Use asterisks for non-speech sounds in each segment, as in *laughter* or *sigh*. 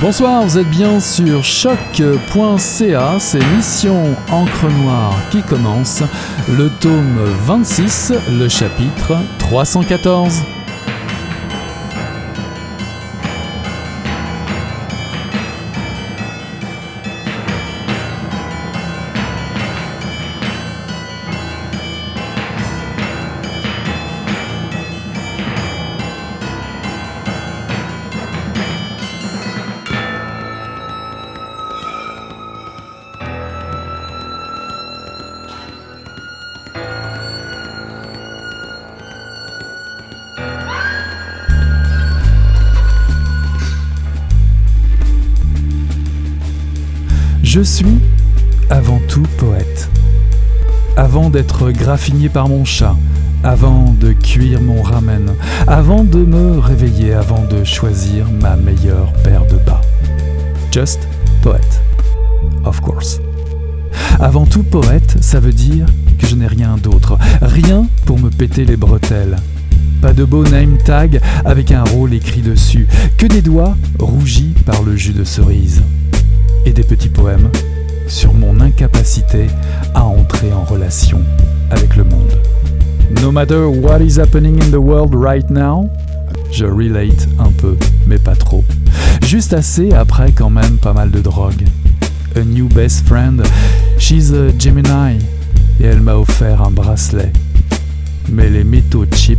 Bonsoir, vous êtes bien sur choc.ca, c'est Mission Encre Noire qui commence, le tome 26, le chapitre 314. D'être graffinier par mon chat, avant de cuire mon ramen, avant de me réveiller, avant de choisir ma meilleure paire de bas. Just poète. Of course. Avant tout poète, ça veut dire que je n'ai rien d'autre, rien pour me péter les bretelles. Pas de beau name tag avec un rôle écrit dessus, que des doigts rougis par le jus de cerise et des petits poèmes sur mon incapacité à entrer en relation avec le monde. No matter what is happening in the world right now, je relate un peu, mais pas trop. Juste assez après quand même pas mal de drogue. A new best friend, she's a Gemini, et elle m'a offert un bracelet. Mais les métaux cheap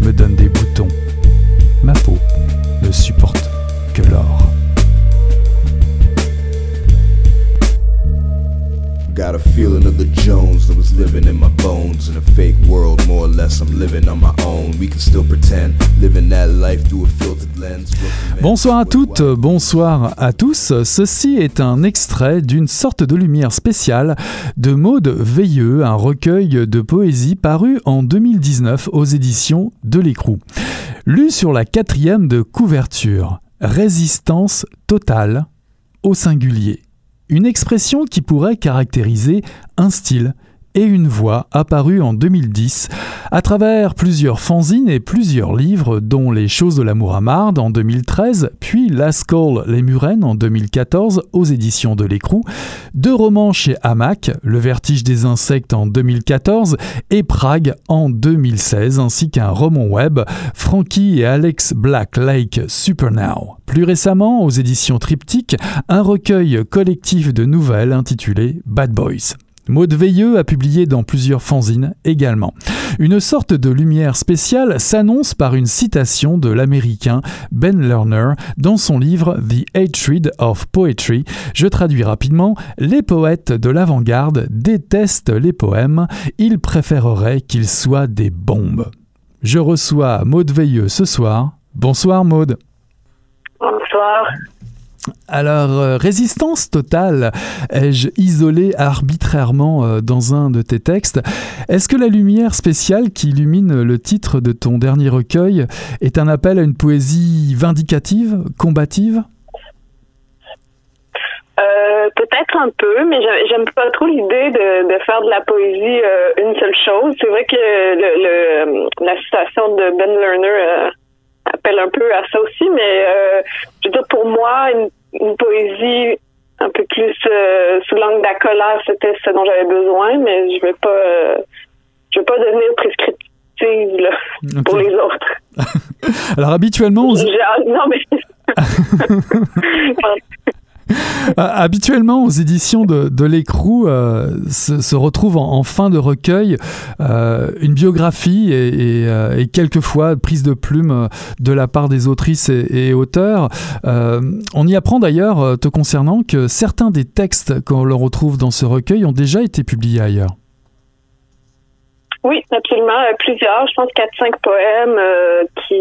me donnent des boutons. Ma peau ne supporte que l'or. Got a feeling of the Jones that was living in my bones. In a fake world, more or less, I'm living on my own. We can still pretend, living that life through a filtered lens. Bonsoir à toutes, bonsoir à tous. Ceci est un extrait d'une sorte de lumière spéciale de Maude Veilleux, un recueil de poésie paru en 2019 aux éditions de l'Écrou. Lu sur la quatrième de couverture, Résistance totale au singulier une expression qui pourrait caractériser un style et une voix apparue en 2010 à travers plusieurs fanzines et plusieurs livres dont Les choses de l'amour à Marde en 2013 puis Last Call Les Murennes en 2014 aux éditions de l'écrou, deux romans chez Hamac, Le vertige des insectes en 2014 et Prague en 2016 ainsi qu'un roman web Frankie et Alex Black Lake Supernow. Plus récemment aux éditions Triptyque, un recueil collectif de nouvelles intitulé Bad Boys. Maud Veilleux a publié dans plusieurs fanzines également. Une sorte de lumière spéciale s'annonce par une citation de l'américain Ben Lerner dans son livre The Hatred of Poetry. Je traduis rapidement Les poètes de l'avant-garde détestent les poèmes, ils préféreraient qu'ils soient des bombes. Je reçois Maud Veilleux ce soir. Bonsoir Maud. Bonsoir. Alors, euh, résistance totale, ai-je isolé arbitrairement euh, dans un de tes textes? Est-ce que la lumière spéciale qui illumine le titre de ton dernier recueil est un appel à une poésie vindicative, combative? Euh, Peut-être un peu, mais j'aime pas trop l'idée de, faire de la poésie une seule chose. C'est vrai que la citation de Ben Lerner appelle un peu à ça aussi, mais je veux dire, pour moi, une, poésie un peu plus euh, sous l'angle d'accolade, c'était ce dont j'avais besoin, mais je vais pas euh, je vais pas devenir prescriptive là, pour les autres. *laughs* Alors habituellement, non mais *laughs* *laughs* Euh, habituellement, aux éditions de, l'écrou euh, se, retrouve en, fin de recueil euh, une biographie et, et, quelquefois prise de plume de la part des autrices et, auteurs. on y apprend d'ailleurs, te concernant, que certains des textes qu'on le retrouve dans ce recueil ont déjà été publiés ailleurs. Oui, absolument. Plusieurs, je pense quatre, cinq poèmes qui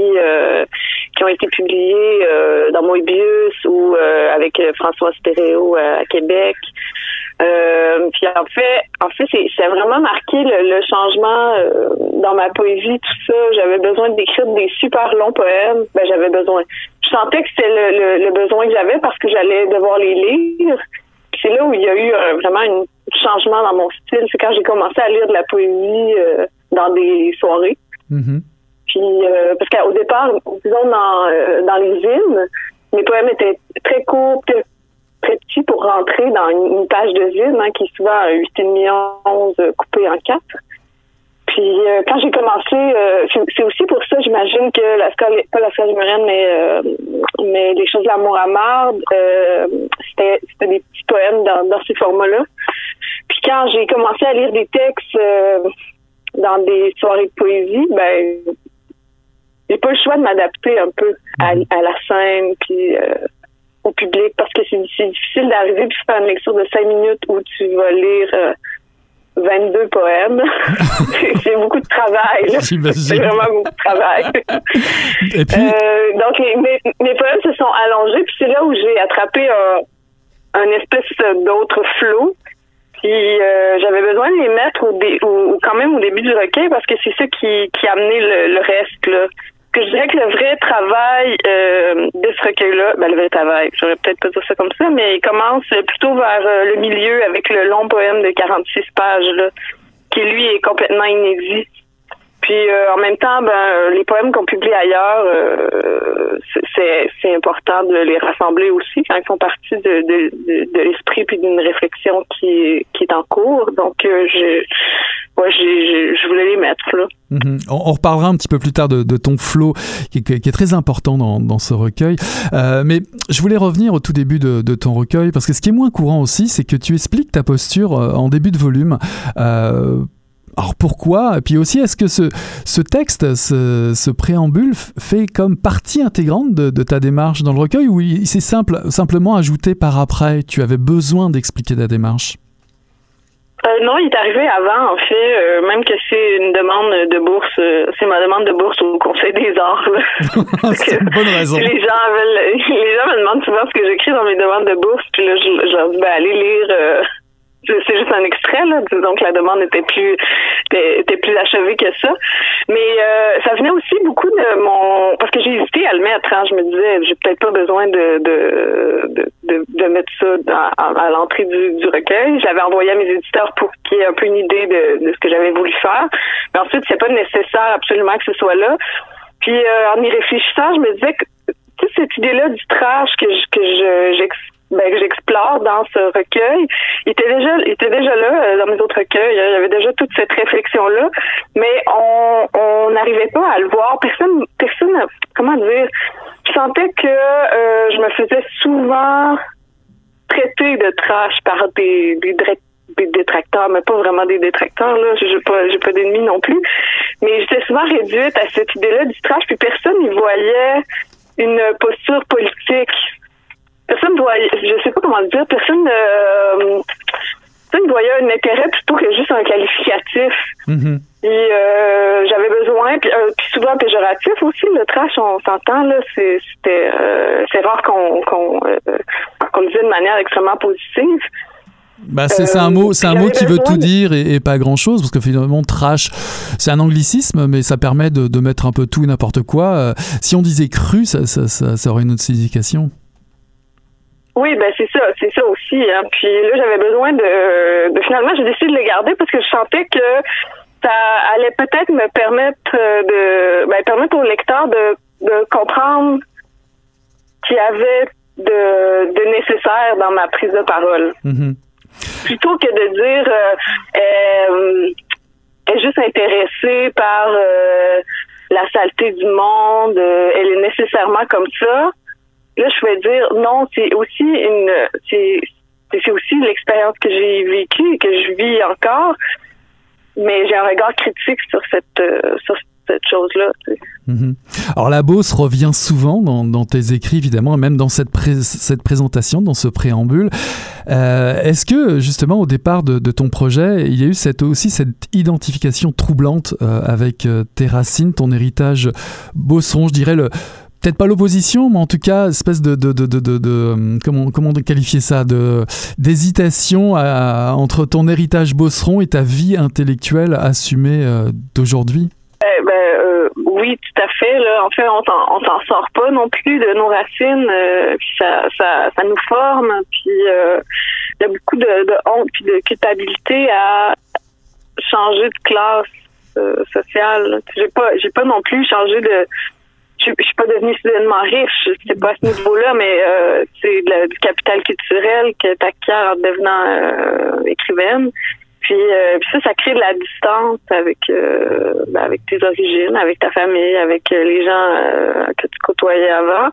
qui ont été publiés euh, dans Moebius ou euh, avec euh, François Stéréo à Québec. puis en fait, en fait, c'est vraiment marqué le, changement dans ma poésie, tout ça. J'avais besoin d'écrire des super longs poèmes. Ben j'avais besoin. Je sentais que c'était le, le, besoin que j'avais parce que j'allais devoir les lire. C'est là où il y a eu vraiment un changement dans mon style. C'est quand j'ai commencé à lire de la poésie dans des soirées. Mm-hmm. Puis euh, parce qu'au départ, disons dans, euh, dans les hymnes, mes poèmes étaient très courts, très petits pour rentrer dans une, page de vide, hein, qui est souvent 8,5 11 coupé en quatre. Puis euh, quand j'ai commencé, c'est aussi pour ça, j'imagine que la scole, pas la scole mais euh, mais les choses de l'amour à marde, c'était des petits poèmes dans, dans ces formats-là. Puis quand j'ai commencé à lire des textes dans des soirées de poésie, ben j'ai pas le choix de m'adapter un peu à, mhm. à, la scène puis au public parce que c'est difficile d'arriver puis faire une lecture de cinq minutes où tu vas lire 22 poèmes. *laughs* c'est beaucoup de travail. C'est vraiment beaucoup de travail. Et puis... Euh, donc, mes, mes, poèmes se sont allongés, puis c'est là où j'ai attrapé un, un espèce d'autre flot. Puis euh, j'avais besoin de les mettre au, dé, ou, quand même au début du recueil parce que c'est ça qui, qui a amené le, le reste. Là que je dirais que le vrai travail euh, de ce recueil-là, ben le vrai travail, j'aurais peut-être pas dire ça comme ça, mais il commence plutôt vers euh, le milieu avec le long poème de 46 pages, là, qui lui est complètement inédit. Puis euh, en même temps, ben les poèmes qu'on publie ailleurs, c'est, c'est important de les rassembler aussi quand ils font partie de, l'esprit puis d'une réflexion qui, est en cours. Donc ouais, je voulais les mettre là. Mhm. on, reparlera un petit peu plus tard de, ton flow qui, est très important dans, ce recueil. Euh, mais je voulais revenir au tout début de, ton recueil parce que ce qui est moins courant aussi, c'est que tu expliques ta posture euh, en début de volume. Euh, alors pourquoi? Et puis aussi, est-ce que ce, ce texte, ce, préambule fait comme partie intégrante de, de, ta démarche dans le recueil ou c'est simple, simplement ajouté par après? Tu avais besoin d'expliquer ta démarche? Euh, non, il est arrivé avant, en fait, euh, même que c'est une demande de bourse, euh, c'est ma demande de bourse au Conseil des arts. *laughs* c'est une bonne raison. Les gens, veulent, les gens me demandent souvent ce que j'écris dans mes demandes de bourse, puis là, je, je leur dis, ben, allez lire c'est juste un extrait, là, donc la demande était plus était, plus achevée que ça. Mais euh, ça venait aussi beaucoup de mon parce que j'ai hésité à le mettre. Hein, je me disais, j'ai peut-être pas besoin de de, de, de mettre ça à, l'entrée du, du recueil. J'avais envoyé à mes éditeurs pour qu'ils aient un peu une idée de, de ce que j'avais voulu faire. Mais ensuite, c'est pas nécessaire absolument que ce soit là. Puis euh, en y réfléchissant, je me disais que toute cette idée-là du trash que je, que je ben, que j'explore dans ce recueil. Il était déjà, il était déjà là euh, dans mes autres recueils. Il y avait déjà toute cette réflexion-là, mais on n'arrivait pas à le voir. Personne, personne, comment dire, je sentais que euh, je me faisais souvent traiter de trash par des, des, des détracteurs, mais pas vraiment des détracteurs, là. J'ai pas, pas d'ennemis non plus. Mais j'étais souvent réduite à cette idée-là du trash, puis personne n'y voyait une posture politique personne doit, je sais pas comment le dire, personne ne, personne voyait un intérêt plutôt que juste un qualificatif. Mm-hmm. Et euh, j'avais besoin, puis, euh, puis, souvent péjoratif aussi, le trash, on s'entend, là, c'était euh, c'est rare qu'on qu'on qu'on le dise de manière extrêmement positive. Bah c'est un mot, c'est un mot qui veut tout dire et, pas grand chose parce que finalement trash, c'est un anglicisme, mais ça permet de, de mettre un peu tout et n'importe quoi. si on disait cru, ça, ça, ça, ça aurait une autre signification. Oui, ben c'est ça, c'est ça aussi. Hein. Puis là, j'avais besoin de, de finalement, j'ai décidé de les garder parce que je sentais que ça allait peut-être me permettre de, ben, permettre au lecteur de, de comprendre qu'il y avait de, de nécessaire dans ma prise de parole. Mm-hmm. Plutôt que de dire, euh, euh, elle est juste intéressée par euh, la saleté du monde, euh, elle est nécessairement comme ça. Là, je vais dire non, c'est aussi une c'est c'est aussi l'expérience que j'ai vécue et que je vis encore, mais j'ai un regard critique sur cette euh, sur cette chose-là. Mhm. Alors la Beauce revient souvent dans, dans, tes écrits, évidemment, et même dans cette, cette présentation, dans ce préambule. Euh, est-ce que, justement, au départ de, de, ton projet, il y a eu cette, aussi cette identification troublante euh, avec tes racines, ton héritage beauceron, je dirais le, peut-être pas l'opposition, mais en tout cas, espèce de, de, de, de euh, comment, comment qualifier ça, d'hésitation entre ton héritage bosseron et ta vie intellectuelle assumée euh, d'aujourd'hui. Eh ben, euh, oui, tout à fait. En fait, on s'en, sort pas non plus de nos racines. ça, ça, ça nous forme. Puis il y a beaucoup de, honte puis de culpabilité à changer de classe sociale. J'ai pas, pas non plus changé de je, suis pas devenue soudainement riche, c'est pas à ce niveau-là, mais euh, c'est du capital culturel que tu acquiers en devenant euh, écrivaine. Puis, euh, ça, ça crée de la distance avec ben, avec tes origines, avec ta famille, avec les gens que tu côtoyais avant.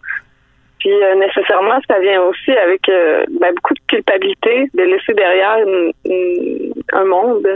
Puis nécessairement, ça vient aussi avec ben, beaucoup de culpabilité de laisser derrière un monde.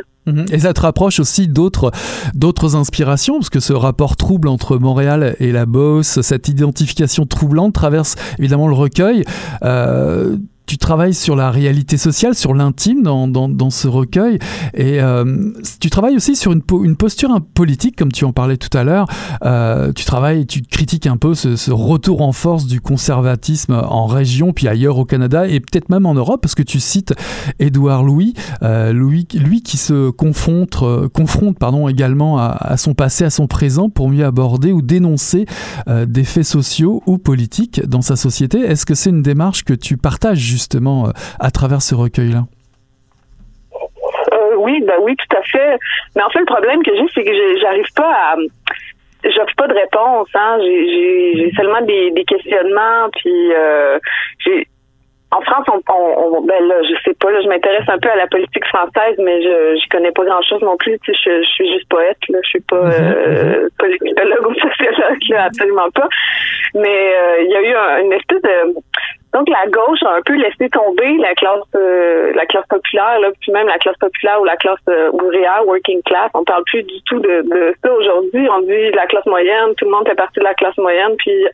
Et ça te rapproche aussi d'autres, d'autres inspirations, parce que ce rapport trouble entre Montréal et la Beauce, cette identification troublante traverse évidemment le recueil. Euh, tu travailles sur la réalité sociale, sur l'intime dans, dans, ce recueil, et euh, tu travailles aussi sur une, une posture politique, comme tu en parlais tout à l'heure. Euh, tu travailles, tu critiques un peu ce, retour en force du conservatisme en région, puis ailleurs au Canada, et peut-être même en Europe, parce que tu cites Édouard Louis, euh, Louis, lui qui se confronte, confronte pardon, également à, son passé, à son présent, pour mieux aborder ou dénoncer des faits sociaux ou politiques dans sa société. Est-ce que c'est une démarche que tu partages justement? Euh, à travers ce recueil-là euh, Oui, bah oui, tout à fait. Mais en fait, le problème que j'ai, c'est que j'arrive pas à j'offre pas de réponse. Hein. J'ai seulement des, questionnements, puis euh, j'ai en France, on, on, ben là, je sais pas, là, je m'intéresse un peu à la politique française, mais je connais pas grand chose non plus. Tu sais, je, je suis juste poète, là, je suis pas mhm, euh, mhm. politologue ou sociologue, là, absolument pas. Mais il y a eu une espèce de donc la gauche a un peu laissé tomber la classe euh, la classe populaire, là, puis même la classe populaire ou la classe euh, ouvrière, working class. On parle plus du tout de, de ça aujourd'hui. On dit la classe moyenne, tout le monde fait partie de la classe moyenne, puis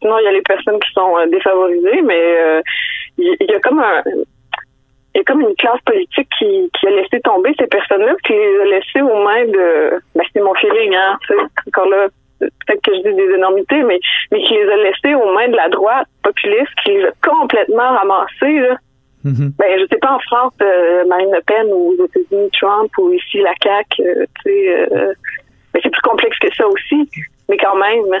sinon il y a les personnes qui sont euh, défavorisées, mais il y, a comme un il y a comme une classe politique qui, qui a laissé tomber ces personnes-là, qui les a laissées aux mains de ben, c'est mon feeling, hein, encore là, peut-être que je dis des énormités, mais, mais qui les a laissés aux mains de la droite populiste, qui les a complètement ramassés. Là. Mm-hmm. Ben, je sais pas en France, euh, Marine Le Pen ou aux États-Unis, Trump ou ici la CAQ, euh, tu sais, euh, mais c'est plus complexe que ça aussi. Mais quand même,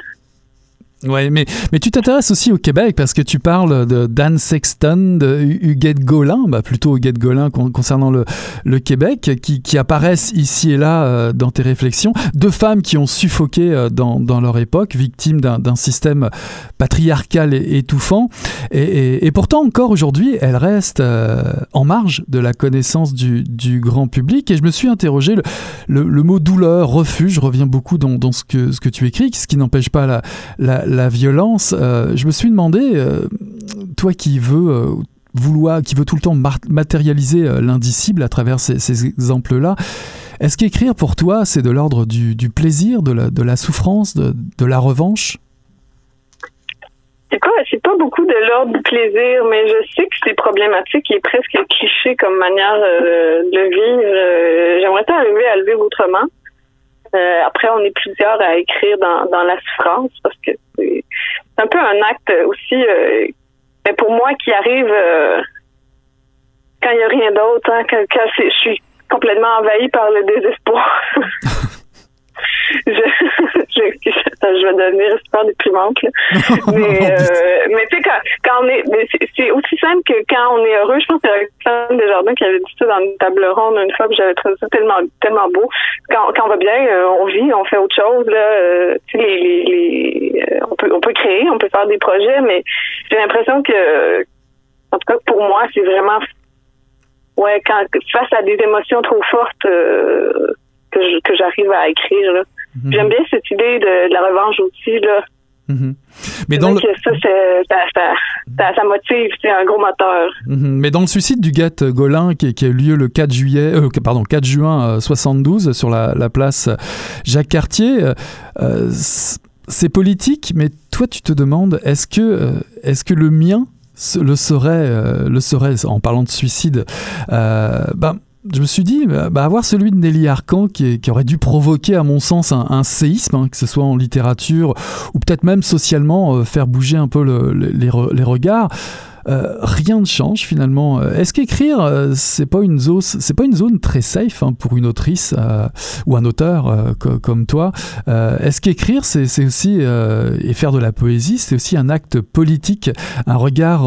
Ouais, mais, mais tu t'intéresses aussi au Québec parce que tu parles de Dan Sexton, de Huguette Golin, bah plutôt Huguette Golin concernant le, le Québec, qui, qui, apparaissent ici et là euh, dans tes réflexions. Deux femmes qui ont suffoqué euh, dans, dans, leur époque, victimes d'un système patriarcal étouffant. Et, et, pourtant, encore aujourd'hui, elles restent euh, en marge de la connaissance du, du, grand public. Et je me suis interrogé, le, le, mot douleur, refuge, revient beaucoup dans, dans, ce, que, ce que tu écris, ce qui n'empêche pas la la violence, euh, je me suis demandé, euh, toi qui veux euh, vouloir, qui veut tout le temps matérialiser l'indicible à travers ces, exemples-là, est-ce qu'écrire pour toi, c'est de l'ordre du, plaisir, de la, de la souffrance, de, la revanche? C'est pas beaucoup de l'ordre du plaisir, mais je sais que c'est problématique et presque cliché comme manière de vivre. J'aimerais arriver à le vivre autrement. Euh, après, on est plusieurs à écrire dans, dans la souffrance parce que c'est un peu un acte aussi, euh, mais pour moi qui arrive euh, quand il n'y a rien d'autre, hein, quand, quand je suis complètement envahie par le désespoir. *laughs* je, *laughs* je, je, vais devenir super déprimante. *laughs* mais euh, mais tu sais, quand, quand on est. c'est aussi simple que quand on est heureux. Je pense que c'est Alexandre Desjardins qui avait dit ça dans une table ronde une fois, que j'avais trouvé ça tellement, tellement beau. Quand, quand on va bien, euh, on vit, on fait autre chose. Là, euh, les, on, peut, on peut créer, on peut faire des projets, mais j'ai l'impression que, en tout cas, pour moi, c'est vraiment. Ouais, quand face à des émotions trop fortes que j'arrive à écrire. Mhm. J'aime bien cette idée de, la revanche aussi. Là. Mhm. Mais dans le... ça, ça, ça, motive, c'est un gros moteur. Mhm. Mais dans le suicide du Guette Golin qui, qui, a eu lieu le 4 juillet, euh, pardon, 4 juin 72 euh, sur la, place Jacques Cartier, euh, c'est politique, mais toi tu te demandes est-ce que, est-ce que le mien le serait, le serait en parlant de suicide ben, je me suis dit, bah, bah, avoir celui de Nelly Arcan qui, aurait dû provoquer, à mon sens, un, séisme, hein, que ce soit en littérature ou peut-être même socialement, euh, faire bouger un peu les, regards. Euh, rien ne change finalement. Est-ce qu'écrire, euh, c'est pas une zone, c'est pas une zone très safe hein, pour une autrice ou un auteur comme toi? Est-ce qu'écrire, c'est aussi et faire de la poésie, c'est aussi un acte politique, un regard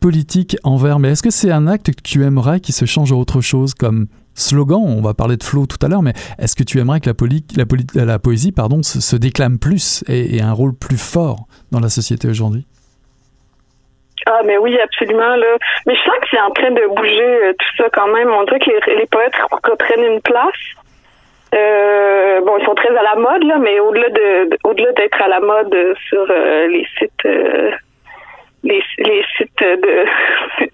politique envers, mais est-ce que c'est un acte que tu aimerais qui se change à autre chose, comme slogan, on va parler de flow tout à l'heure, mais est-ce que tu aimerais que la, la, poésie pardon, se, déclame plus et, ait un rôle plus fort dans la société aujourd'hui? Ah, mais oui, absolument. Là. Mais je sens que c'est en train de bouger tout ça quand même. On dirait que les, poètes reprennent une place. Euh, bon, ils sont très à la mode, là, mais au-delà de, au-delà d'être à la mode sur euh, les sites euh, les, les sites de,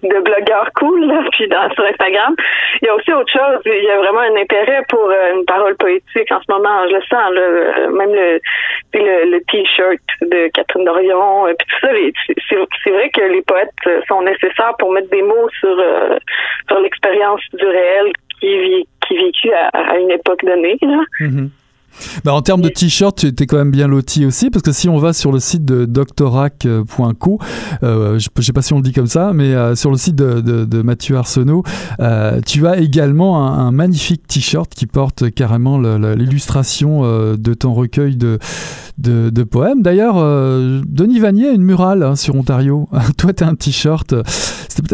*laughs* de blogueurs cool, là, puis dans, sur Instagram, il y a aussi autre chose. Il y a vraiment un intérêt pour une parole poétique en ce moment. Je le sens, là, même le, le, le t-shirt de Catherine Dorion, puis tout ça. C'est, c'est vrai que les poètes sont nécessaires pour mettre des mots sur, sur l'expérience du réel qui vit qui vécu à, une époque donnée. Mhm. Bah, en termes de t-shirt, tu étais quand même bien loti aussi, parce que si on va sur le site de doctorac.co, euh, je ne sais pas si on le dit comme ça, mais euh, sur le site de, Mathieu Arsenault, euh, tu as également un, magnifique t-shirt qui porte carrément l'illustration de ton recueil de, de, poèmes. D'ailleurs, Denis Vanier a une murale hein, sur Ontario. *laughs* Toi, tu as un t-shirt.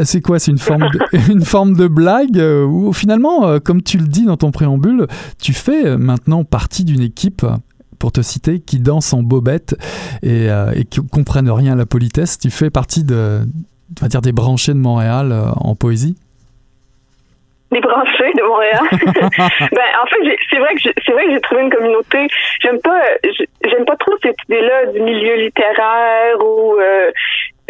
C'est quoi C'est une, forme de, *laughs* une forme de blague ou finalement, comme tu le dis dans ton préambule, tu fais maintenant partie d'une équipe pour te citer, qui danse en bobette et, et qui comprennent rien à la politesse. Tu fais partie de, on va dire, des branchés de Montréal en poésie? Des branchés de Montréal. *laughs* ben, en fait, c'est vrai que c'est vrai que j'ai trouvé une communauté. J'aime pas, j'aime pas trop cette idée-là du milieu littéraire ou euh,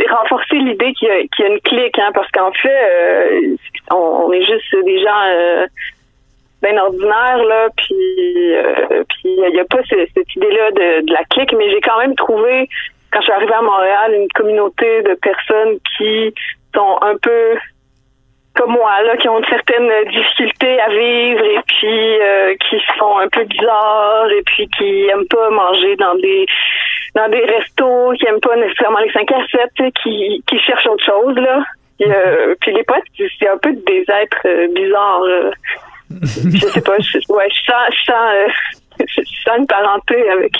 renforcer l'idée qu'il y, y, a une clique, hein, parce qu'en fait, euh, on, est juste des gens euh, bien ordinaires là, puis euh, n'y a pas cette idée-là de, de la clique, mais j'ai quand même trouvé quand je suis arrivée à Montréal une communauté de personnes qui sont un peu comme moi, là, qui ont certaines difficultés à vivre et puis euh, qui sont un peu bizarres et puis qui aiment pas manger dans des dans des restos, qui aiment pas nécessairement les 5 à 7, qui, qui cherchent autre chose, là. Euh, puis les potes, c'est un peu des êtres euh, bizarres. *laughs* je sais pas, je, ouais, je sens, je sens, *laughs* je sens une parenté avec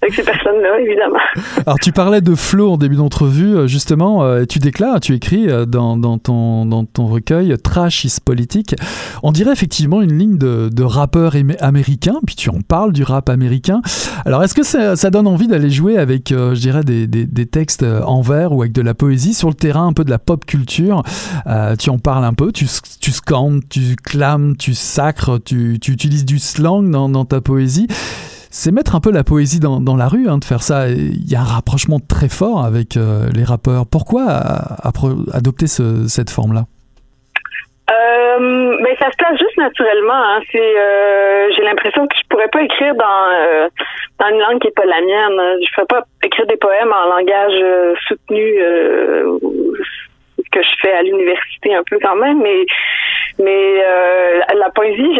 avec ces personnes-là, évidemment. *laughs* Alors, tu parlais de flow en début d'entrevue, euh, justement, euh, tu déclares, tu écris euh, dans, dans, ton, dans ton recueil Trash is politique. On dirait effectivement une ligne de, rappeur américain, puis tu en parles du rap américain. Alors, est-ce que ça, donne envie d'aller jouer avec, je dirais, des, des, des, textes en vers ou avec de la poésie sur le terrain un peu de la pop culture? Tu en parles un peu, tu, tu scandes, tu clames, tu sacres, tu, tu utilises du slang dans, dans ta poésie c'est mettre un peu la poésie dans, dans la rue, hein, de faire ça. Il y a un rapprochement très fort avec euh, les rappeurs. Pourquoi adopter cette forme-là? Euh, ben ça se passe juste naturellement. Hein. Euh, j'ai l'impression que je pourrais pas écrire dans euh, dans une langue qui est pas la mienne. Je pourrais pas écrire des poèmes en langage soutenu que je fais à l'université un peu quand même, mais mais euh, la poésie,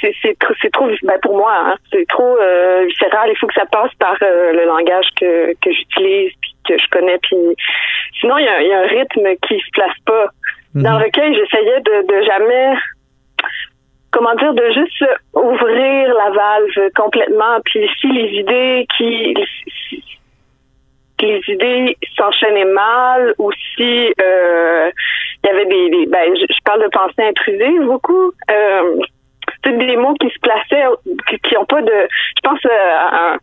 c'est c'est trop, trop ben pour moi, hein, c'est trop euh, viscéral. Il faut que ça passe par euh, le langage que que j'utilise puis que je connais. Puis sinon, il y a, y a, un rythme qui se place pas. Dans le mhm. recueil, j'essayais de, de jamais comment dire, de juste ouvrir la valve complètement. Puis si les idées qui les idées s'enchaînaient mal ou si euh, il y avait des, ben, je, parle de pensée intrusive beaucoup. Euh, des mots qui se plaçaient, qui, ont pas de. Je pense à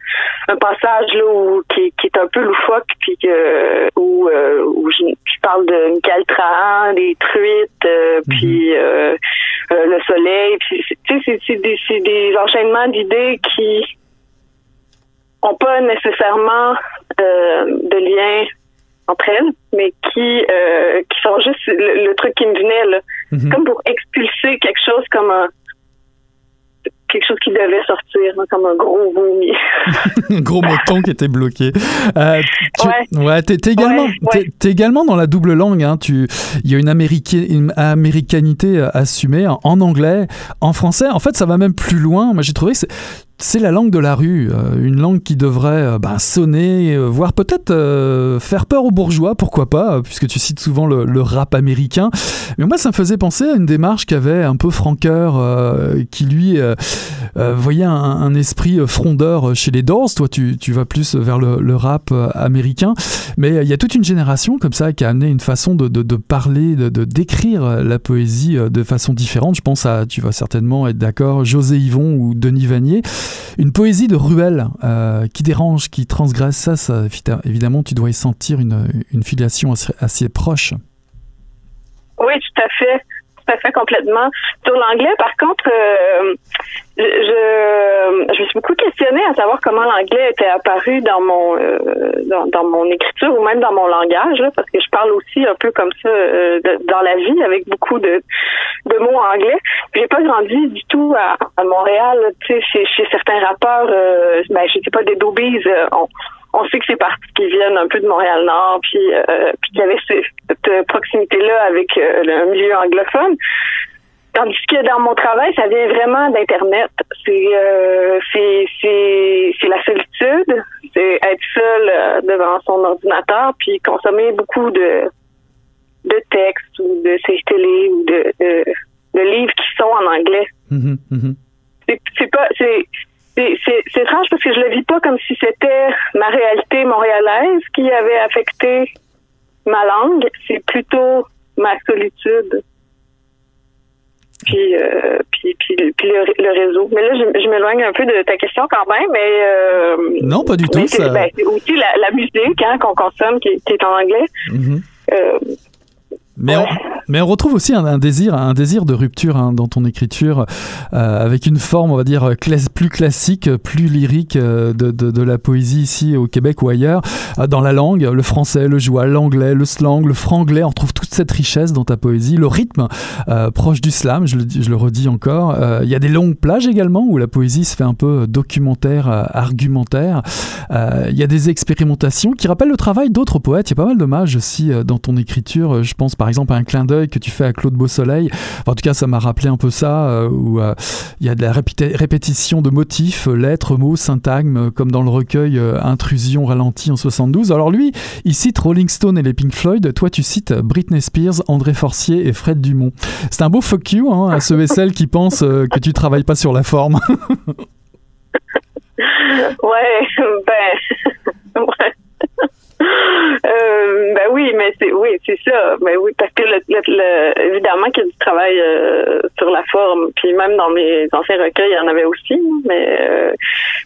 un, passage là où qui, est un peu loufoque, puis que où, euh, où je, parle de Michael Trahan, des truites, euh, mhm. puis euh, le soleil, puis tu sais, c'est des, des enchaînements d'idées qui ont pas nécessairement euh, de lien entre elles, mais qui euh, qui sont juste le, truc qui me venait là, mhm. comme pour expulser quelque chose comme un quelque chose qui devait sortir, comme un gros vomi. un *laughs* gros moton qui était bloqué. Euh, ouais. t'es, également, également dans la double langue. Hein, tu, il y a une, une américanité assumée en anglais, en français. En fait, ça va même plus loin. Moi, j'ai trouvé que c'est la langue de la rue, euh, une langue qui devrait euh, bah, sonner, euh, voire peut-être faire peur aux bourgeois, pourquoi pas, puisque tu cites souvent le, rap américain. Mais moi, ça me faisait penser à une démarche qu'avait un peu Franqueur, qui lui voyait un, esprit frondeur chez les Doors. Toi, tu, vas plus vers le, rap américain. Mais il y a toute une génération comme ça qui a amené une façon de, parler, de, décrire la poésie de façon différente. Je pense à, tu vas certainement être d'accord, José Yvon ou Denis Vanier. Une poésie de ruelle euh, qui dérange, qui transgresse ça, ça, évidemment, tu dois y sentir une, une filiation assez, proche. Oui, tout à fait tout fait complètement. Sur l'anglais, par contre, euh, je, je me suis beaucoup questionnée à savoir comment l'anglais était apparu dans mon euh, dans, mon écriture ou même dans mon langage, parce que je parle aussi un peu comme ça dans la vie avec beaucoup de de mots anglais. J'ai pas grandi du tout à, Montréal, tu sais, chez, certains rappeurs, euh, ben, je sais pas, des Dobies, euh, on sait que c'est parti qui viennent un peu de Montréal-Nord, puis, euh, puis qu'il y avait cette proximité-là avec euh, le milieu anglophone. Tandis que dans mon travail, ça vient vraiment d'Internet. C'est euh, c'est la solitude, c'est être seul devant son ordinateur, puis consommer beaucoup de de textes ou de séries télé ou de, de, livres qui sont en anglais. Mm-hmm, mm-hmm. C'est pas c'est c'est étrange parce que je le vis pas comme si c'était ma réalité montréalaise qui avait affecté ma langue. C'est plutôt ma solitude. Puis, euh, puis, puis, le, réseau. Mais là, je, m'éloigne un peu de ta question quand même, mais... Euh, non, pas du tout. C'est ben, aussi la, musique hein, qu'on consomme qui, est en anglais. Mm-hmm. Euh, mais, on, mais on retrouve aussi un, désir, un désir de rupture hein, dans ton écriture, euh, avec une forme, on va dire, plus classique, plus lyrique euh, de, de, de, la poésie ici au Québec ou ailleurs. Euh, dans la langue, le français, le joie, l'anglais, le slang, le franglais, on retrouve toute cette richesse dans ta poésie. Le rythme, proche du slam, je le, je le redis encore. Il y a des longues plages également où la poésie se fait un peu documentaire, argumentaire. Il y a des expérimentations qui rappellent le travail d'autres poètes. Il y a pas mal d'hommages aussi dans ton écriture. Je pense par par exemple un clin d'œil que tu fais à Claude Beausoleil. en tout cas, ça m'a rappelé un peu ça, euh, où euh, il y a de la répétition de motifs, lettres, mots, syntagmes, comme dans le recueil euh, Intrusion ralentie en 72. Alors lui, il cite Rolling Stone et les Pink Floyd. Toi, tu cites Britney Spears, André Forcier et Fred Dumont. C'est un beau fuck you hein, à ceux et *laughs* celles qui pensent que tu travailles pas sur la forme. *laughs* ouais, *laughs* ben, ouais. Euh, ben oui, mais c'est oui, c'est ça. Ben oui, parce que le, évidemment qu'il y a du travail euh, sur la forme, puis même dans mes anciens recueils, il y en avait aussi. Mais euh,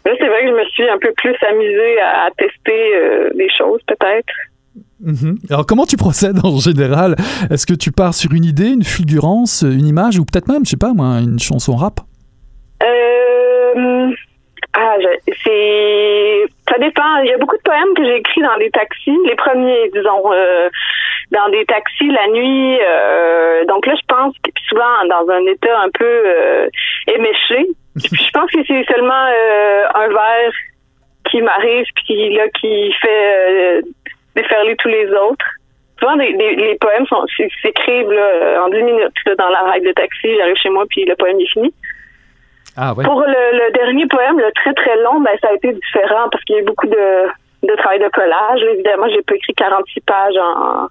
là, c'est vrai que je me suis un peu plus amusée à, tester des choses, peut-être. Mm-hmm. Alors comment tu procèdes en général? Est-ce que tu pars sur une idée, une fulgurance, une image, ou peut-être même, je sais pas moi, une chanson rap? Euh, ah, c'est ça dépend. Il y a beaucoup de poèmes que j'ai écrits dans des taxis, les premiers, disons, euh, dans des taxis la nuit. Euh, donc là, je pense que souvent dans un état un peu euh, éméché. *laughs* je pense que c'est seulement un verre qui m'arrive puis là qui fait déferler tous les autres. Souvent, des, les poèmes sont s'écrivent en 10 minutes dans la règle de taxi. J'arrive chez moi puis le poème est fini. Ah, Pour le, dernier poème, le très très long, ben, ça a été différent parce qu'il y a eu beaucoup de, de travail de collage. Évidemment, j'ai pas écrit 46 pages en,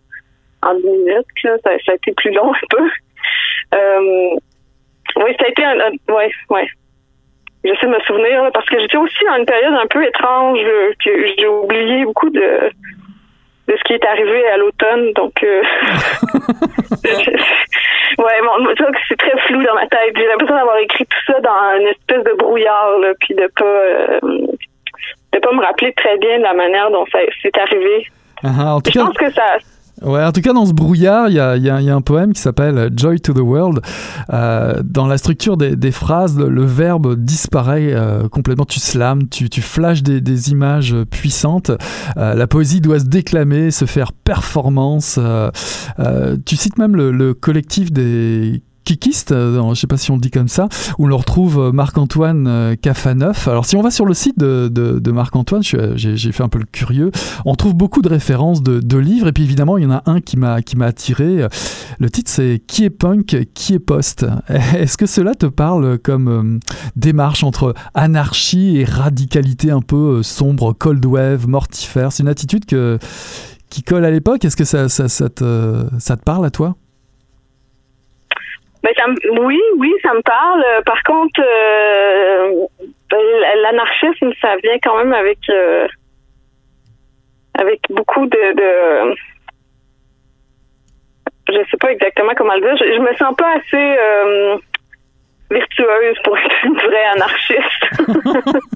en 10 minutes. Ça, a été plus long un peu. Euh, oui, ça a été un, ouais, ouais. J'essaie de me souvenir parce que j'étais aussi dans une période un peu étrange que j'ai oublié beaucoup de de ce qui est arrivé à l'automne. Donc, euh, *laughs* ouais, bon, c'est très flou dans ma tête. J'ai l'impression d'avoir écrit tout ça dans une espèce de brouillard, là, puis de pas euh, de pas me rappeler très bien de la manière dont ça s'est arrivé. Ah, je pense que ça Ouais, en tout cas, dans ce brouillard, il y a, un poème qui s'appelle Joy to the World. Euh, dans la structure des, phrases, le, verbe disparaît euh, complètement. Tu slams, tu, tu flashes des, images puissantes. Euh, la poésie doit se déclamer, se faire performance. Tu cites même le collectif des Kikiste, je ne sais pas si on le dit comme ça, où l'on retrouve Marc-Antoine Cafaneuf. Alors si on va sur le site de, Marc-Antoine, j'ai fait un peu le curieux, on trouve beaucoup de références de, livres, et puis évidemment il y en a un qui m'a attiré. Le titre c'est Qui est punk, qui est post Est-ce que cela te parle comme démarche entre anarchie et radicalité un peu sombre, cold wave, mortifère? C'est une attitude que qui colle à l'époque? Est-ce que ça, ça, te, ça te parle à toi? Ben, ça oui, oui, ça me parle. Par contre, euh, ben, l'anarchisme, ça vient quand même avec euh, avec beaucoup de, de je sais pas exactement comment le dire. Je, me sens pas assez euh, virtueuse pour être une vraie anarchiste.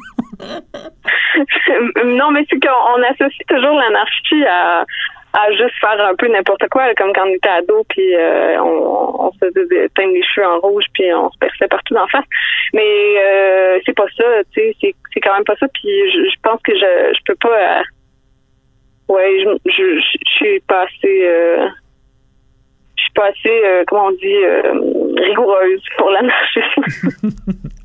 *laughs* *laughs* non, mais c'est qu'on associe toujours l'anarchie à, à juste faire un peu n'importe quoi, comme quand on était ado, puis euh, on, se faisait teindre les cheveux en rouge, puis on se perçait partout d'en face. Mais euh, c'est pas ça, tu sais, c'est, c'est quand même pas ça. Puis je, pense que je, je peux pas. Euh, ouais, je, je, suis pas assez. Euh, je suis pas assez, euh, comment on dit, rigoureuse pour l'anarchisme. *laughs*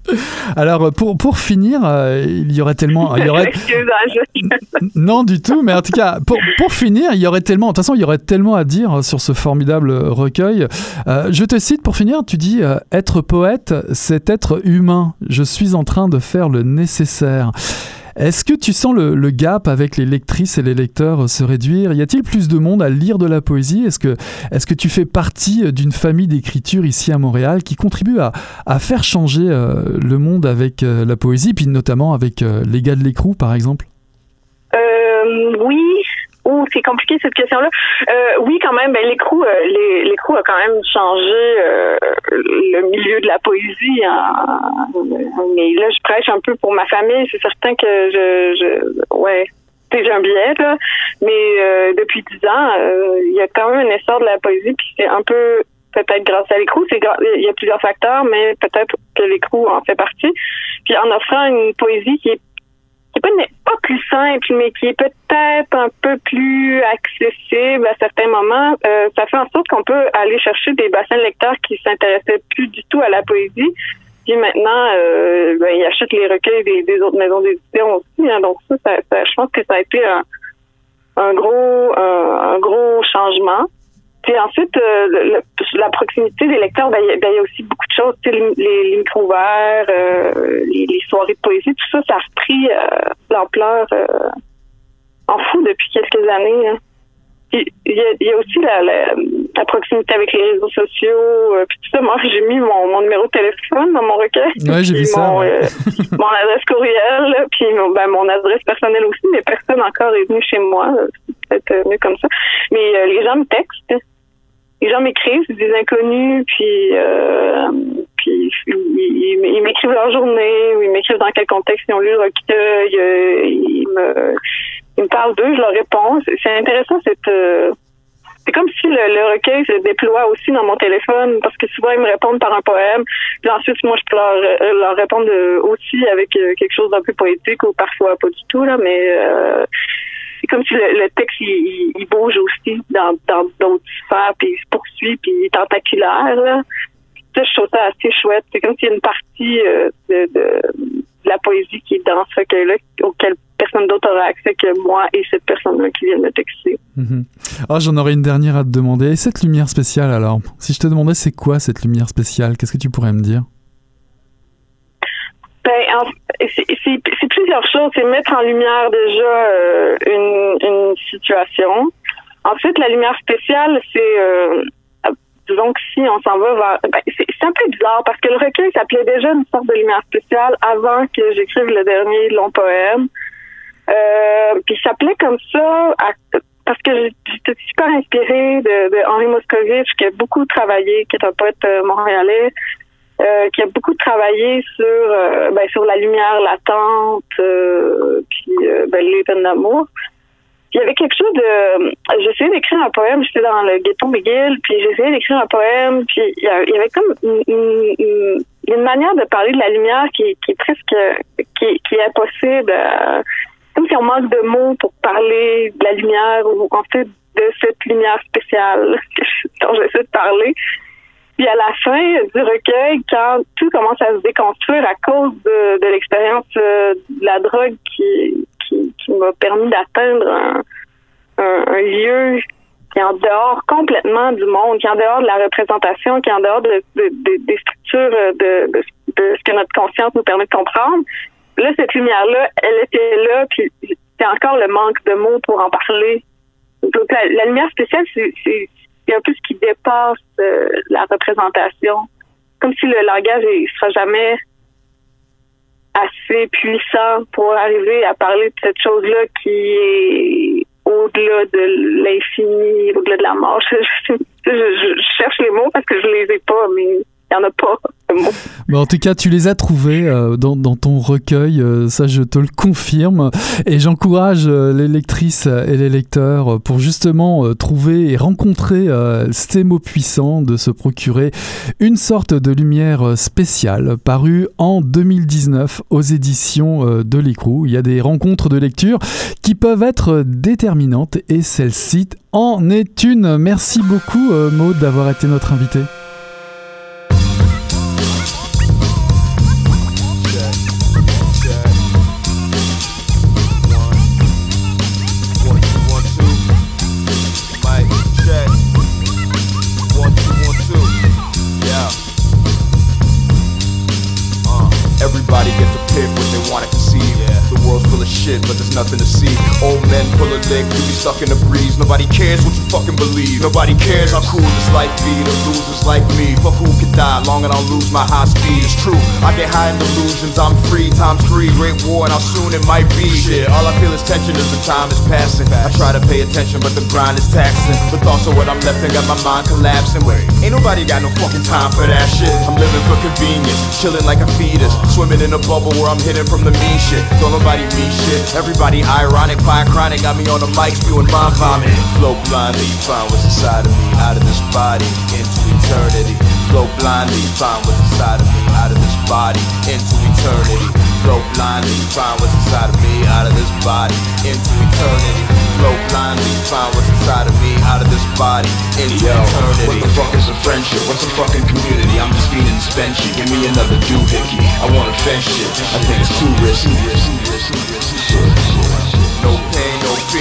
Alors pour, pour finir, euh, il y aurait tellement, il y aurait *laughs* non du tout, mais en tout cas pour, pour finir, il y aurait tellement, de toute façon il y aurait tellement à dire sur ce formidable recueil. Euh, je te cite pour finir, tu dis euh, être poète, c'est être humain. Je suis en train de faire le nécessaire. Est-ce que tu sens le, gap avec les lectrices et les lecteurs se réduire? Y a-t-il plus de monde à lire de la poésie? Est-ce que, tu fais partie d'une famille d'écriture ici à Montréal qui contribue à, faire changer euh, le monde avec euh, la poésie, puis notamment avec euh, les gars de l'écrou, par exemple? Oui, C'est compliqué cette question-là. Euh, oui, quand même, ben, l'écrou, euh, l'écrou a quand même changé euh, le milieu de la poésie. Hein. Mais là, je prêche un peu pour ma famille. C'est certain que je, je ouais, j'ai un billet. Mais depuis dix ans, il y a quand même un essor de la poésie. Puis c'est un peu peut-être grâce à l'écrou. Il y a plusieurs facteurs, mais peut-être que l'écrou en fait partie. Puis en offrant une poésie qui est n'est pas, plus simple, mais qui est peut-être un peu plus accessible à certains moments, euh, ça fait en sorte qu'on peut aller chercher des bassins de lecteurs qui s'intéressaient plus du tout à la poésie. Puis maintenant, euh, ben, ils achètent les recueils des, autres maisons d'édition aussi. Hein. donc ça, ça, je pense que ça a été un gros, un gros changement. Puis ensuite, euh, la proximité des lecteurs, ben, il ben, y, a aussi beaucoup de choses. Les, les, micros ouverts, euh, les, les, soirées de poésie, tout ça, ça a repris euh, l'ampleur en fou depuis quelques années. Hein. Il y, a, aussi la, la, proximité avec les réseaux sociaux. puis tout ça, moi, *laughs* j'ai mis mon, mon, numéro de téléphone dans mon recueil. Ouais, j'ai vu ça. Mon, *laughs* mon adresse courriel, puis mon, ben, mon adresse personnelle aussi, mais personne encore est venu chez moi. C'est peut-être mieux comme ça. Mais les gens me textent les gens m'écrivent, c'est des inconnus, puis, euh, puis ils, m'écrivent leur journée, ou ils m'écrivent dans quel contexte ils ont lu le recueil, euh, ils, me, parlent d'eux, je leur réponds. C'est intéressant cette... Euh, c'est comme si le, recueil se déploie aussi dans mon téléphone parce que souvent ils me répondent par un poème. Puis ensuite moi je peux leur, leur répondre aussi avec quelque chose d'un peu poétique ou parfois pas du tout là, mais c'est comme si le, texte il, bouge aussi dans d'autres sphères, puis il se poursuit, puis il est tentaculaire. Là. Ça, je trouve ça assez chouette. C'est comme s'il y a une partie euh, de, la poésie qui est dans ce recueil-là, auquel personne d'autre aura accès que moi et cette personne-là qui vient de me texter. Mhm. Ah, j'en aurais une dernière à te demander. Et cette lumière spéciale, alors? Si je te demandais c'est quoi cette lumière spéciale, qu'est-ce que tu pourrais me dire? Ben, c'est plusieurs choses. C'est mettre en lumière déjà euh, une, situation. Ensuite, la lumière spéciale, c'est euh, disons que si on s'en va vers... Ben, c'est un peu bizarre parce que le recueil s'appelait déjà une sorte de lumière spéciale avant que j'écrive le dernier long poème. Euh, puis s'appelait comme ça parce que j'étais super inspirée de, de Henri Moscovitch qui a beaucoup travaillé, qui est un poète euh, montréalais, euh, qui a beaucoup travaillé sur euh, ben, sur la lumière latente, euh, puis les peines d'amour. Il y avait quelque chose de... J'essayais d'écrire un poème, j'étais dans le ghetto McGill, puis j'essayais d'écrire un poème, puis il y avait comme une, une, manière de parler de la lumière qui, qui est presque... qui, qui est impossible. comme si on manque de mots pour parler de la lumière, ou en fait de cette lumière spéciale *laughs* dont j'essaie de parler. Puis à la fin du recueil, quand tout commence à se déconstruire à cause de, l'expérience euh, de la drogue qui, m'a permis d'atteindre un, lieu qui est en dehors complètement du monde, qui est en dehors de la représentation, qui est en dehors de, des structures de, de, ce que notre conscience nous permet de comprendre. Là, cette lumière-là, elle était là, puis c'est encore le manque de mots pour en parler. Donc, la lumière spéciale, c'est c'est un peu ce qui dépasse euh, la représentation. Comme si le langage ne sera jamais assez puissant pour arriver à parler de cette chose-là qui est au-delà de l'infini, au-delà de la mort. *laughs* je, cherche les mots parce que je les ai pas, mais il n'y en a pas. En tout cas, tu les as trouvés euh, dans, ton recueil, euh, ça je te le confirme. Et j'encourage euh, les lectrices et les lecteurs pour justement trouver et rencontrer ces mots puissants, de se procurer une sorte de lumière spéciale parue en 2019 aux éditions de l'écrou. Il y a des rencontres de lecture qui peuvent être déterminantes et celle-ci en est une. Merci beaucoup Maud d'avoir été notre invitée. Nothing to see. Men pull a dick, you be stuck in the breeze. Nobody cares what you fucking believe. Nobody cares how cool this life be to losers like me. Fuck who could die long and I'll lose my high speed. It's true, I get high in delusions. I'm free, times three, great war, and how soon it might be. Shit, all I feel is tension as the time is passing. I try to pay attention, but the grind is taxing. The thoughts of what I'm left and got my mind collapsing. Wait, ain't nobody got no fucking time for that shit. I'm living for convenience, chilling like a fetus, swimming in a bubble where I'm hidden from the mean shit. Don't nobody mean shit shit. Everybody ironic, fire chronic, got me on the mic spewing my vomit. Flow blindly, find what's inside of me, out of this body, into eternity. Flow blindly, find what's inside of me, out of this body, into eternity. Flow blindly, find what's inside of me, out of this body, into eternity. Flow blindly, find what's inside of me, out of this body, into Yo, eternity. What the fuck is a friendship? What's a fucking community? I'm just feeding spend shit. Give me another doohickey. I wanna fence shit. I think it's too risky. No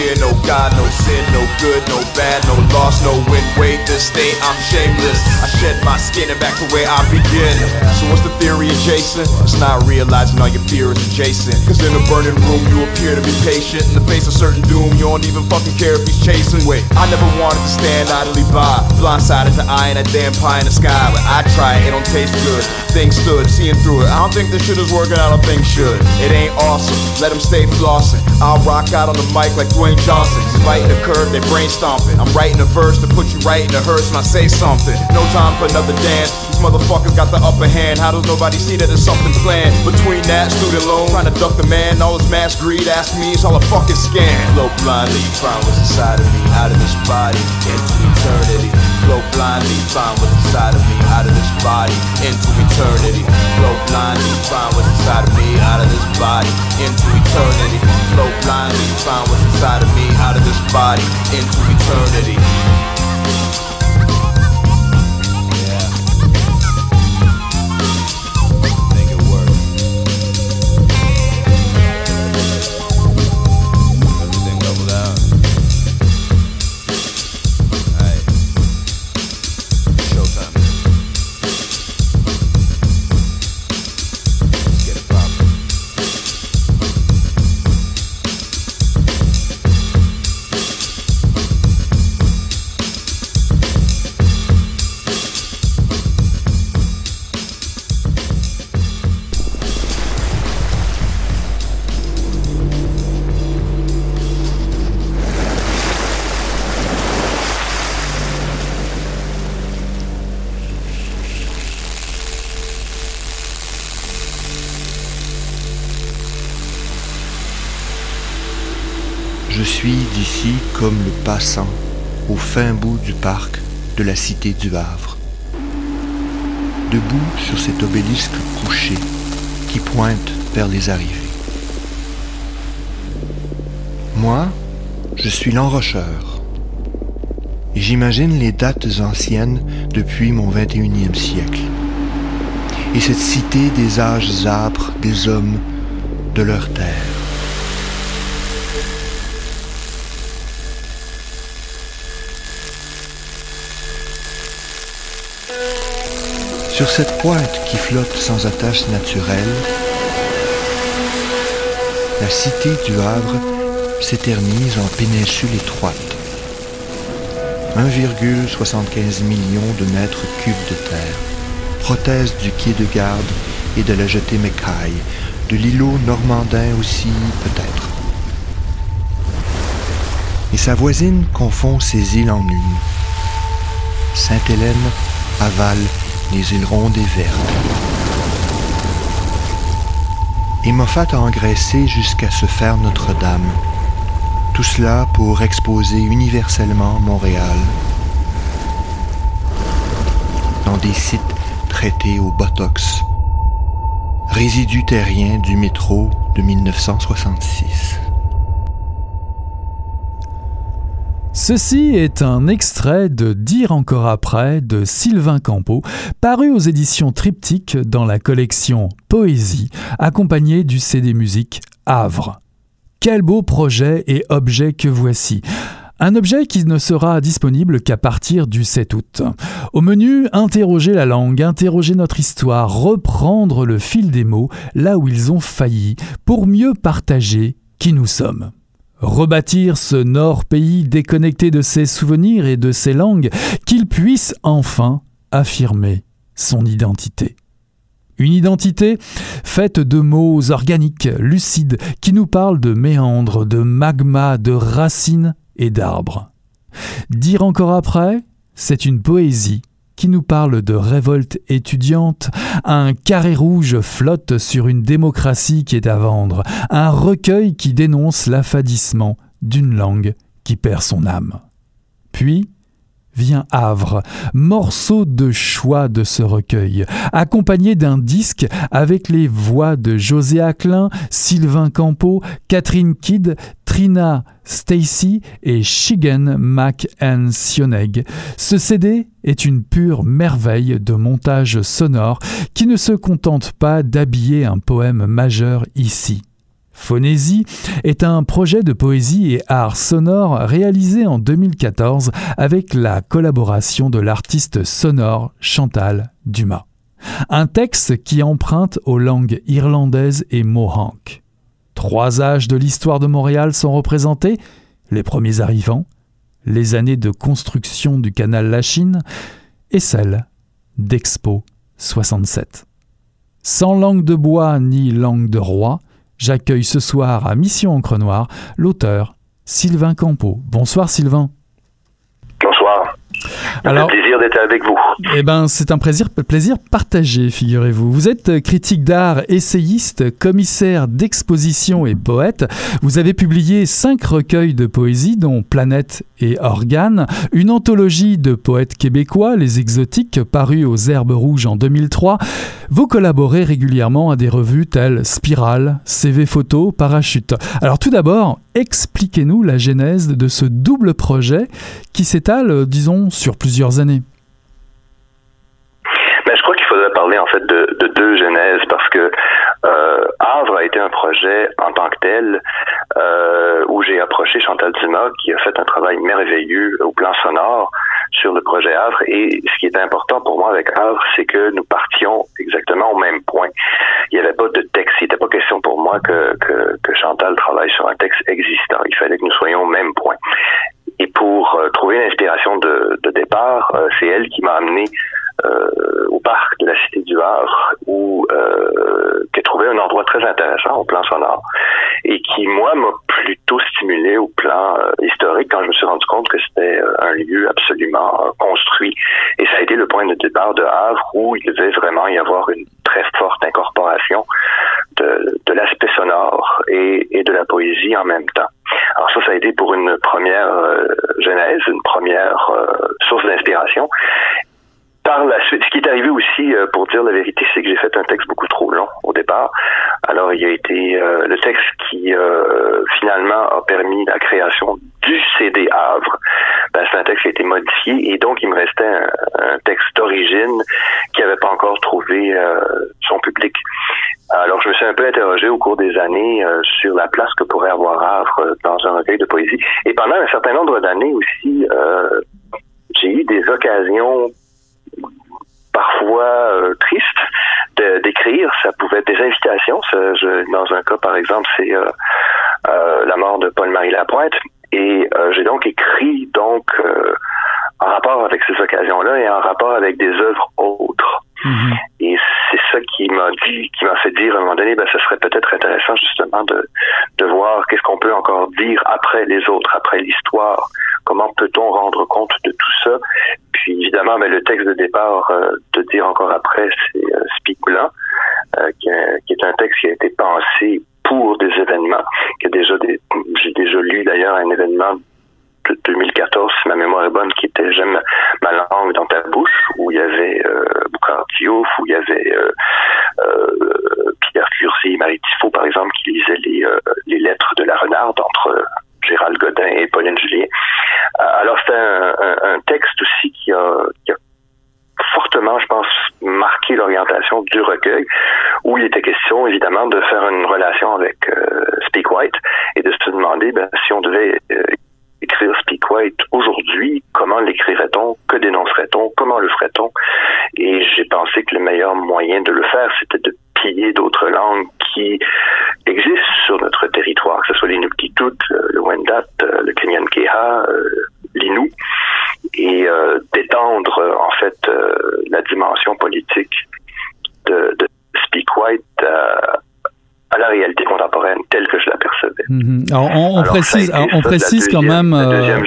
fear, no God, no sin, no good, no bad, no loss, no win. Wait, this state, I'm shameless. I shed my skin and back to where I begin. So what's the theory adjacent? It's not realizing all your fear is adjacent. Cause in a burning room, you appear to be patient. In the face of certain doom, you don't even fucking care if he's chasing. Wait, I never wanted to stand idly by. Blindsided to eye and a damn pie in the sky. But I try, it don't taste good. Things stood, seeing through it. I don't think this shit is working, I don't think should. It ain't awesome, let him stay flossing. I'll rock out on the mic like Dwayne Johnson. He's biting the curve, they brain stomping. I'm writing a verse to put you right in the hearse when I say something. No time for another dance. These motherfuckers got the upper hand. How does nobody see that there's something planned? Between that student loan, trying to duck the man, all his mass greed, ask me, it's all a fucking scam. Flow blindly, find what's inside of me, out of this body, into eternity. Flow blindly, find what's inside of me, out of this body, into eternity. Flow blindly, find what's inside of me, out of this body, into eternity. Flow blindly, find what's inside of me, out of this body, into eternity. Comme le passant au fin bout du parc de la cité du Havre. Debout sur cet obélisque couché qui pointe vers les arrivées. Moi, je suis l'enrocheur. et j'imagine les dates anciennes depuis mon 21e siècle. Et cette cité des âges âpres des hommes de leur terre. Sur cette pointe qui flotte sans attache naturelle, la cité du Havre s'éternise en péninsule étroite. 1,75 million de mètres cubes de terre, prothèse du quai de garde et de la jetée Mécaille, de l'îlot normandin aussi peut-être. Et sa voisine confond ces îles en une. Sainte-Hélène avale les îles rondes et vertes. Et Moffat a engraissé jusqu'à se faire Notre-Dame. Tout cela pour exposer universellement Montréal dans des sites traités au Botox, résidus terriens du métro de 1966. Ceci est un extrait de Dire encore après de Sylvain Campeau, paru aux éditions Triptyque dans la collection Poésie, accompagné du CD musique Havre. Quel beau projet et objet que voici. Un objet qui ne sera disponible qu'à partir du 7 août. Au menu, interroger la langue, interroger notre histoire, reprendre le fil des mots là où ils ont failli, pour mieux partager qui nous sommes. Rebâtir ce nord-pays déconnecté de ses souvenirs et de ses langues, qu'il puisse enfin affirmer son identité. Une identité faite de mots organiques, lucides, qui nous parlent de méandres, de magma, de racines et d'arbres. Dire encore après, c'est une poésie qui nous parle de révolte étudiante, un carré rouge flotte sur une démocratie qui est à vendre, un recueil qui dénonce l'affadissement d'une langue qui perd son âme. Puis, vient Havre, morceau de choix de ce recueil, accompagné d'un disque avec les voix de José Aclin, Sylvain Campo, Catherine Kidd, Trina Stacy et Shigen Sioneg. Ce CD est une pure merveille de montage sonore qui ne se contente pas d'habiller un poème majeur ici. Phonésie est un projet de poésie et art sonore réalisé en 2014 avec la collaboration de l'artiste sonore Chantal Dumas. Un texte qui emprunte aux langues irlandaises et mohawk. Trois âges de l'histoire de Montréal sont représentés, les premiers arrivants, les années de construction du canal La Chine et celle d'Expo 67. Sans langue de bois ni langue de roi, J'accueille ce soir à Mission Encre Noire l'auteur Sylvain Campo. Bonsoir Sylvain. Alors, un plaisir d'être avec vous. Eh ben, c'est un plaisir, plaisir partagé, figurez-vous. Vous êtes critique d'art, essayiste, commissaire d'exposition et poète. Vous avez publié cinq recueils de poésie, dont Planète et Organes, une anthologie de poètes québécois, Les Exotiques, parue aux Herbes Rouges en 2003. Vous collaborez régulièrement à des revues telles Spirale, CV Photo, Parachute. Alors tout d'abord, expliquez-nous la genèse de ce double projet qui s'étale, disons, sur plusieurs années. Ben, je crois qu'il faudrait parler en fait de, deux genèses parce que euh, Havre a été un projet en tant que tel euh, où j'ai approché Chantal Dumas qui a fait un travail merveilleux au plan sonore sur le projet Havre. Et ce qui est important pour moi avec Havre, c'est que nous partions exactement au même point. Il n'y avait pas de texte. Il n'était pas question pour moi que, Chantal travaille sur un texte existant. Il fallait que nous soyons au même point. Et pour euh, trouver l'inspiration de, de, départ, euh, c'est elle qui m'a amené euh, au parc de la Cité du Havre, où euh, qui a trouvé un endroit très intéressant au plan sonore et qui, moi, m'a plutôt stimulé au plan euh, historique quand je me suis rendu compte que c'était euh, un lieu absolument construit. Et ça a été le point de départ de Havre où il devait vraiment y avoir une très forte incorporation de, de l'aspect sonore et, et, de la poésie en même temps. Alors ça, ça a été pour une première genèse, une première source d'inspiration par la suite, ce qui est arrivé aussi, euh, pour dire la vérité, c'est que j'ai fait un texte beaucoup trop long au départ. Alors, il y a été euh, le texte qui euh, finalement a permis la création du CD Havre, ben, c'est un texte qui a été modifié et donc il me restait un, texte d'origine qui n'avait pas encore trouvé euh, son public. Alors, je me suis un peu interrogé au cours des années euh, sur la place que pourrait avoir Havre dans un recueil de poésie. Et pendant un certain nombre d'années aussi, euh, j'ai eu des occasions parfois euh, tristes d'écrire. Ça pouvait être des invitations. je, dans un cas, par exemple, c'est euh, euh, la mort de Paul-Marie Lapointe. Et j'ai donc écrit donc en rapport avec ces occasions-là et en rapport avec des œuvres autres. Mhm. Et c'est ça qui m'a dit, qui m'a fait dire à un moment donné, ben, ce serait peut-être intéressant justement de, de voir qu'est-ce qu'on peut encore dire après les autres, après l'histoire. Comment peut-on rendre compte de tout ça? Puis évidemment, mais le texte de départ euh, de dire encore après, c'est euh, Blanc, euh, qui, est un texte qui a été pensé pour des événements, que j'ai déjà lu d'ailleurs un événement 2014, si ma mémoire est bonne, qui était J'aime ma langue dans ta bouche, où il y avait euh, Diouf, où il y avait Pierre Curzi Marie Tifo, par exemple, qui lisaient les lettres de la renarde entre Gérald Godin et Pauline Julien. alors c'est un, texte aussi qui a, fortement, je pense, marqué l'orientation du recueil, où il était question, évidemment, de faire une relation avec Speak White et de se demander ben, si on devait écrire Speak White aujourd'hui, comment l'écrirait-on, que dénoncerait-on, comment le ferait-on? Et j'ai pensé que le meilleur moyen de le faire, c'était de piller d'autres langues qui existent sur notre territoire, que ce soit l'Inuktitut, euh, le Wendat, euh, le Kenyan Keha, euh, l'Inu, et d'étendre en fait la dimension politique de, de Speak White à la réalité contemporaine telle que je l'apercevais. Mhm. Alors on, précise, on précise quand même. Euh,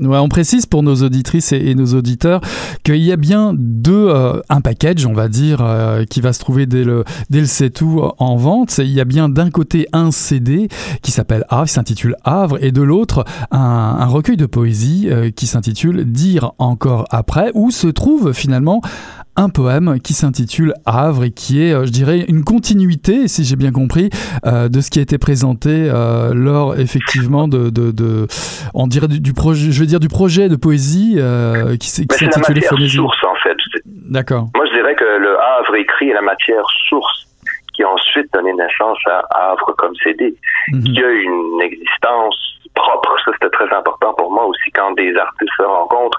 ouais, on précise pour nos auditrices et, nos auditeurs qu'il y a bien deux, euh, un package, on va dire, euh, qui va se trouver dès le dès le tout en vente. Il y a bien d'un côté un CD qui s'appelle Havre, qui s'intitule Havre, et de l'autre un, un, recueil de poésie qui s'intitule Dire encore après, où se trouve finalement un poème qui s'intitule Havre et qui est, euh, je dirais, une continuité, si j'ai bien compris, euh, de ce qui a été présenté euh, lors effectivement de, de, on dirait du, projet, je veux dire du projet de poésie qui s'intitulait Phonésie. source en fait. D'accord. Moi, je dirais que le Havre écrit est la matière source qui a ensuite donné naissance à Havre comme CD, mhm. qui a une existence propre. Ça, c'était très important pour moi aussi. Quand des artistes se rencontrent,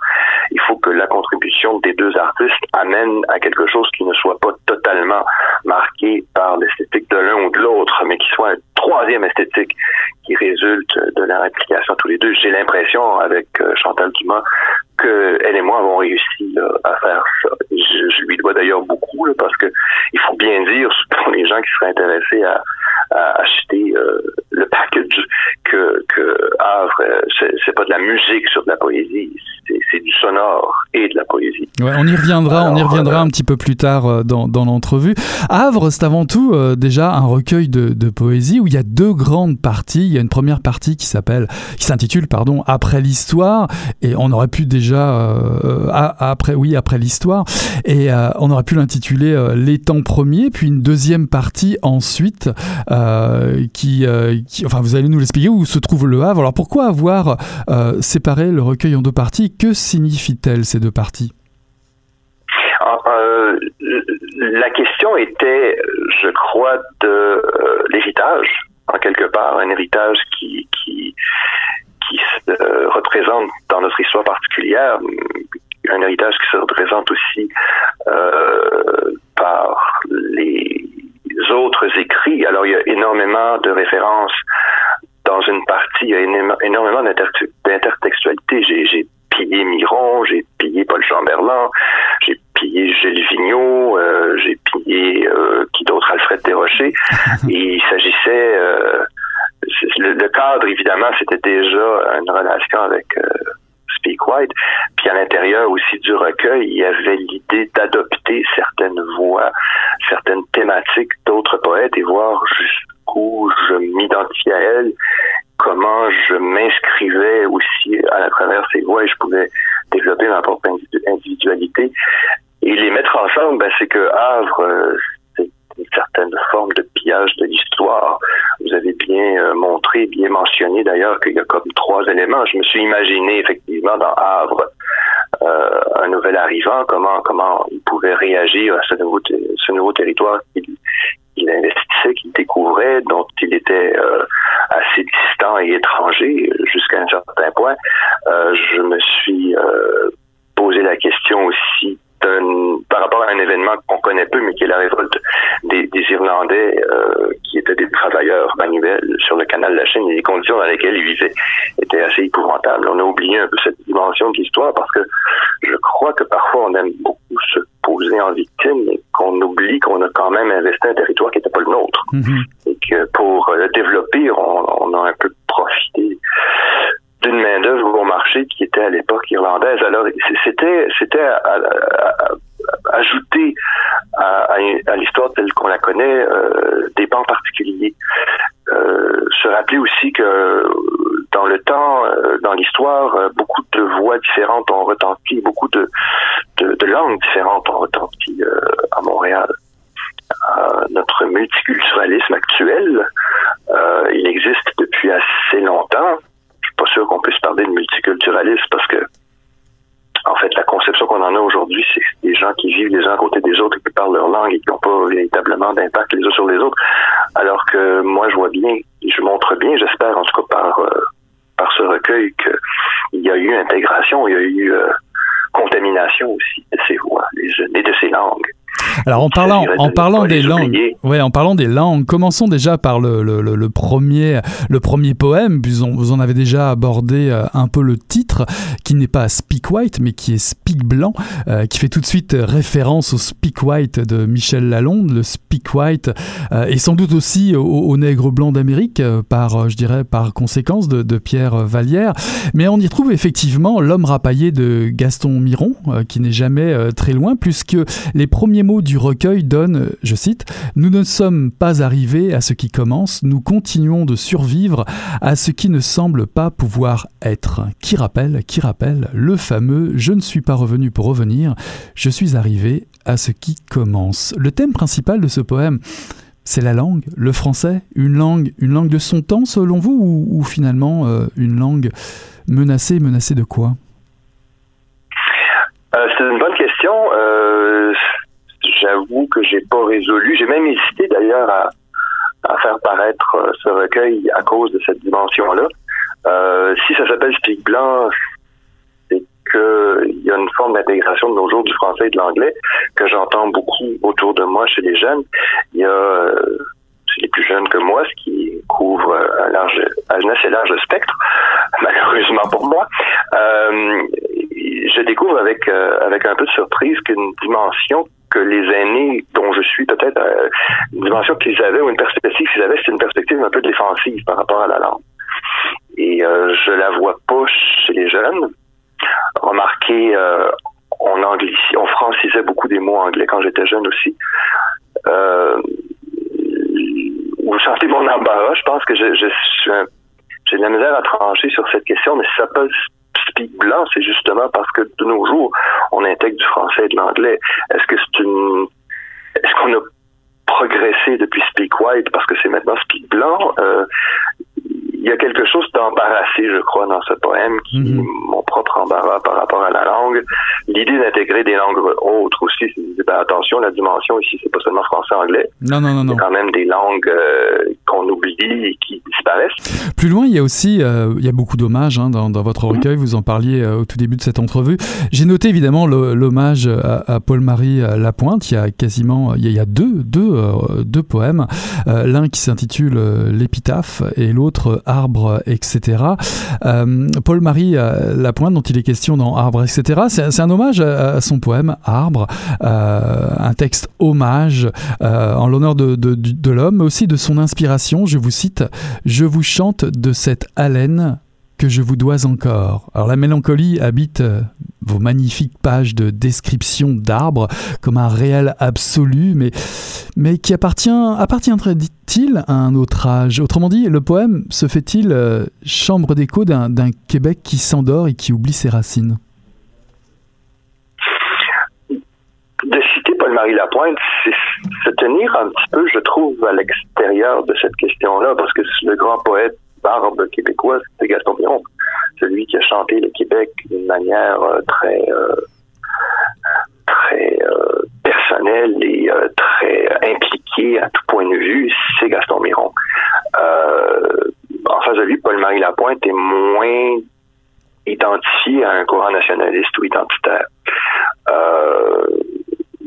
il faut que la contribution des deux artistes amène à quelque chose qui ne soit pas totalement marqué par l'esthétique de l'un ou de l'autre, mais qui soit troisième esthétique qui résulte de leur implication tous les deux. J'ai l'impression, avec euh, Chantal Dumas, que elle et moi avons réussi à faire ça. Je, lui dois d'ailleurs beaucoup parce que il faut bien dire *laughs* pour les gens qui seraient intéressés à, acheter euh, le package que, que Havre, euh, c'est pas de la musique sur de la poésie, c'est du sonore et de la poésie. Ouais, on y reviendra, on y reviendra un petit peu plus tard dans, dans l'entrevue. Havre, c'est avant tout déjà un recueil de, de, poésie où il y a deux grandes parties. Il y a une première partie qui s'appelle, qui s'intitule pardon Après l'histoire, et on aurait pu déjà après, oui, après l'histoire, et on aurait pu l'intituler Les temps premiers, puis une deuxième partie ensuite euh, qui, euh, enfin, vous allez nous l'expliquer où se trouve le Havre. Alors pourquoi avoir euh, séparé le recueil en deux parties? Que signifient-elles ces deux parties? La question était, je crois, de l'héritage, en quelque part, un héritage qui, qui, se représente dans notre histoire particulière, un héritage qui se représente aussi par les autres écrits. Alors, il y a énormément de références dans une partie, il y a énormément d'intertextualité. J'ai pillé Miron, j'ai pillé Paul Chamberlain, j'ai pillé Gilles Vigneault, euh, j'ai pillé euh, qui d'autre Alfred Desrochers. *laughs* Et il s'agissait euh, le, cadre, évidemment, c'était déjà une relation avec Speak White. Puis à l'intérieur aussi du recueil, il y avait l'idée d'adopter certaines voix, certaines thématiques d'autres poètes et voir jusqu'où je m'identifiais à elles, comment je m'inscrivais aussi à, travers ces voix et je pouvais développer ma propre individualité. Et les mettre ensemble, ben, c'est que Havre, euh, c'est une certaine forme de pillage de l'histoire. Vous avez bien montré, bien mentionné d'ailleurs qu'il y a comme trois éléments. Je me suis imaginé effectivement dans Havre un nouvel arrivant, comment comment il pouvait réagir à ce nouveau ce nouveau territoire qu'il investissait, qu'il découvrait, dont il était assez distant et étranger jusqu'à un certain point. je me suis posé la question aussi par rapport à un événement qu'on connaît peu, mais qui est la révolte des, Irlandais euh, qui étaient des travailleurs manuels sur le canal de la Chine et les conditions dans lesquelles ils vivaient étaient assez épouvantables. On a oublié un peu cette dimension de l'histoire parce que je crois que parfois on aime beaucoup se poser en victime mais qu'on oublie qu'on a quand même investi un territoire qui n'était pas le nôtre. Mm-hmm. Et que pour le développer, on, a un peu profité d'une main d'œuvre au marché qui était à l'époque irlandaise. Alors c'était c'était ajouter à, l'histoire telle qu'on la connaît euh, des pans particuliers. Euh, se rappeler aussi que dans le temps, euh, dans l'histoire, beaucoup de voix différentes ont retenti, beaucoup de, langues différentes ont retenti à Montréal. notre multiculturalisme actuel, il existe depuis assez longtemps qu'on puisse parler de multiculturalisme parce que, en fait, la conception qu'on en a aujourd'hui, c'est des gens qui vivent les uns à côté des autres et qui parlent leur langue et qui n'ont pas véritablement d'impact les uns sur les autres. Alors que moi, je vois bien, je montre bien, j'espère en tout cas par, euh, par ce recueil, qu'il y a eu intégration, il y a eu euh, contamination aussi de ces voix et de ces langues. Alors en parlant, en parlant des langues, ouais, en parlant des langues, commençons déjà par le, le, le, premier, le premier poème. Vous en, avez déjà abordé euh, un peu le titre, qui n'est pas Speak White, mais qui est Speak Blanc, euh, qui fait tout de suite référence au Speak White de Michel Lalonde, le Speak White, euh, et sans doute aussi au, nègre blanc d'Amérique, par, je dirais, par conséquence de, de, Pierre Vallière. Mais on y trouve effectivement l'homme rapaillé de Gaston Miron, qui n'est jamais très loin, puisque les premiers mots du recueil donne, je cite, Nous ne sommes pas arrivés à ce qui commence, nous continuons de survivre à ce qui ne semble pas pouvoir être. Qui rappelle, qui rappelle le fameux Je ne suis pas revenu pour revenir, je suis arrivé à ce qui commence. Le thème principal de ce poème, c'est la langue, le français, une langue, une langue de son temps selon vous, ou, finalement euh, une langue menacée, menacée de quoi? Euh, C'est une bonne question. Euh, j'avoue que j'ai pas résolu. J'ai même hésité d'ailleurs à, faire paraître euh, ce recueil à cause de cette dimension-là. Euh, si ça s'appelle Speak Blanc, c'est qu'il y a une forme d'intégration de nos jours du français et de l'anglais que j'entends beaucoup autour de moi chez les jeunes. Il y a euh, chez les plus jeunes que moi, ce qui couvre un large, un assez large spectre, *laughs* malheureusement pour moi. Je découvre avec avec un peu de surprise qu'une dimension que les aînés, dont je suis peut-être euh, une dimension qu'ils avaient ou une perspective qu'ils avaient, c'est une perspective un peu défensive par rapport à la langue. Et euh, je la vois pas chez les jeunes. Remarquez, euh, on anglicisait, francisait beaucoup des mots anglais quand j'étais jeune aussi. Euh, vous sentez mon embarras. Je pense que je, je j'ai de la misère à trancher sur cette question, mais ça peut speak blanc, c'est justement parce que de nos jours, on intègre du français et de l'anglais. Est-ce que c'est une, est-ce qu'on a progressé depuis speak white parce que c'est maintenant speak blanc? Euh, il y a quelque chose d'embarrassé, je crois, dans ce poème, qui mhm. mon propre embarras par rapport à la langue. L'idée d'intégrer des langues autres aussi, c'est, ben, attention, la dimension ici, c'est pas seulement français-anglais. Non, non, non, non. Il y a quand même des langues euh, qu'on oublie et qui disparaissent. Plus loin, il y a aussi, euh, il y a beaucoup d'hommages hein, dans, dans, votre mhm. recueil, vous en parliez euh, au tout début de cette entrevue. J'ai noté évidemment l'hommage à, Paul-Marie Lapointe, il y a quasiment, il y a, deux, deux, deux poèmes, l'un qui s'intitule L'épitaphe et l'autre Arbre, etc. Euh, Paul-Marie euh, Lapointe, dont il est question dans Arbre, etc., c'est un hommage à, son poème Arbre, euh, un texte hommage en l'honneur de, de l'homme, mais aussi de son inspiration. Je vous cite Je vous chante de cette haleine que je vous dois encore. Alors la mélancolie habite euh, vos magnifiques pages de description d'arbres comme un réel absolu, mais, mais qui appartient, appartiendrait-il à un autre âge Autrement dit, le poème se fait-il euh, chambre d'écho d'un Québec qui s'endort et qui oublie ses racines? De citer Paul Paul-Marie Lapointe, c'est se tenir un petit peu, je trouve, à l'extérieur de cette question-là, parce que le grand poète barbe québécois, c'est Gaston Miron, celui qui a chanté le Québec d'une manière euh, très euh, très euh, personnelle et très impliquée à tout point de vue, c'est Gaston Miron. en face de lui, Paul-Marie Lapointe est moins identifié à un courant nationaliste ou identitaire.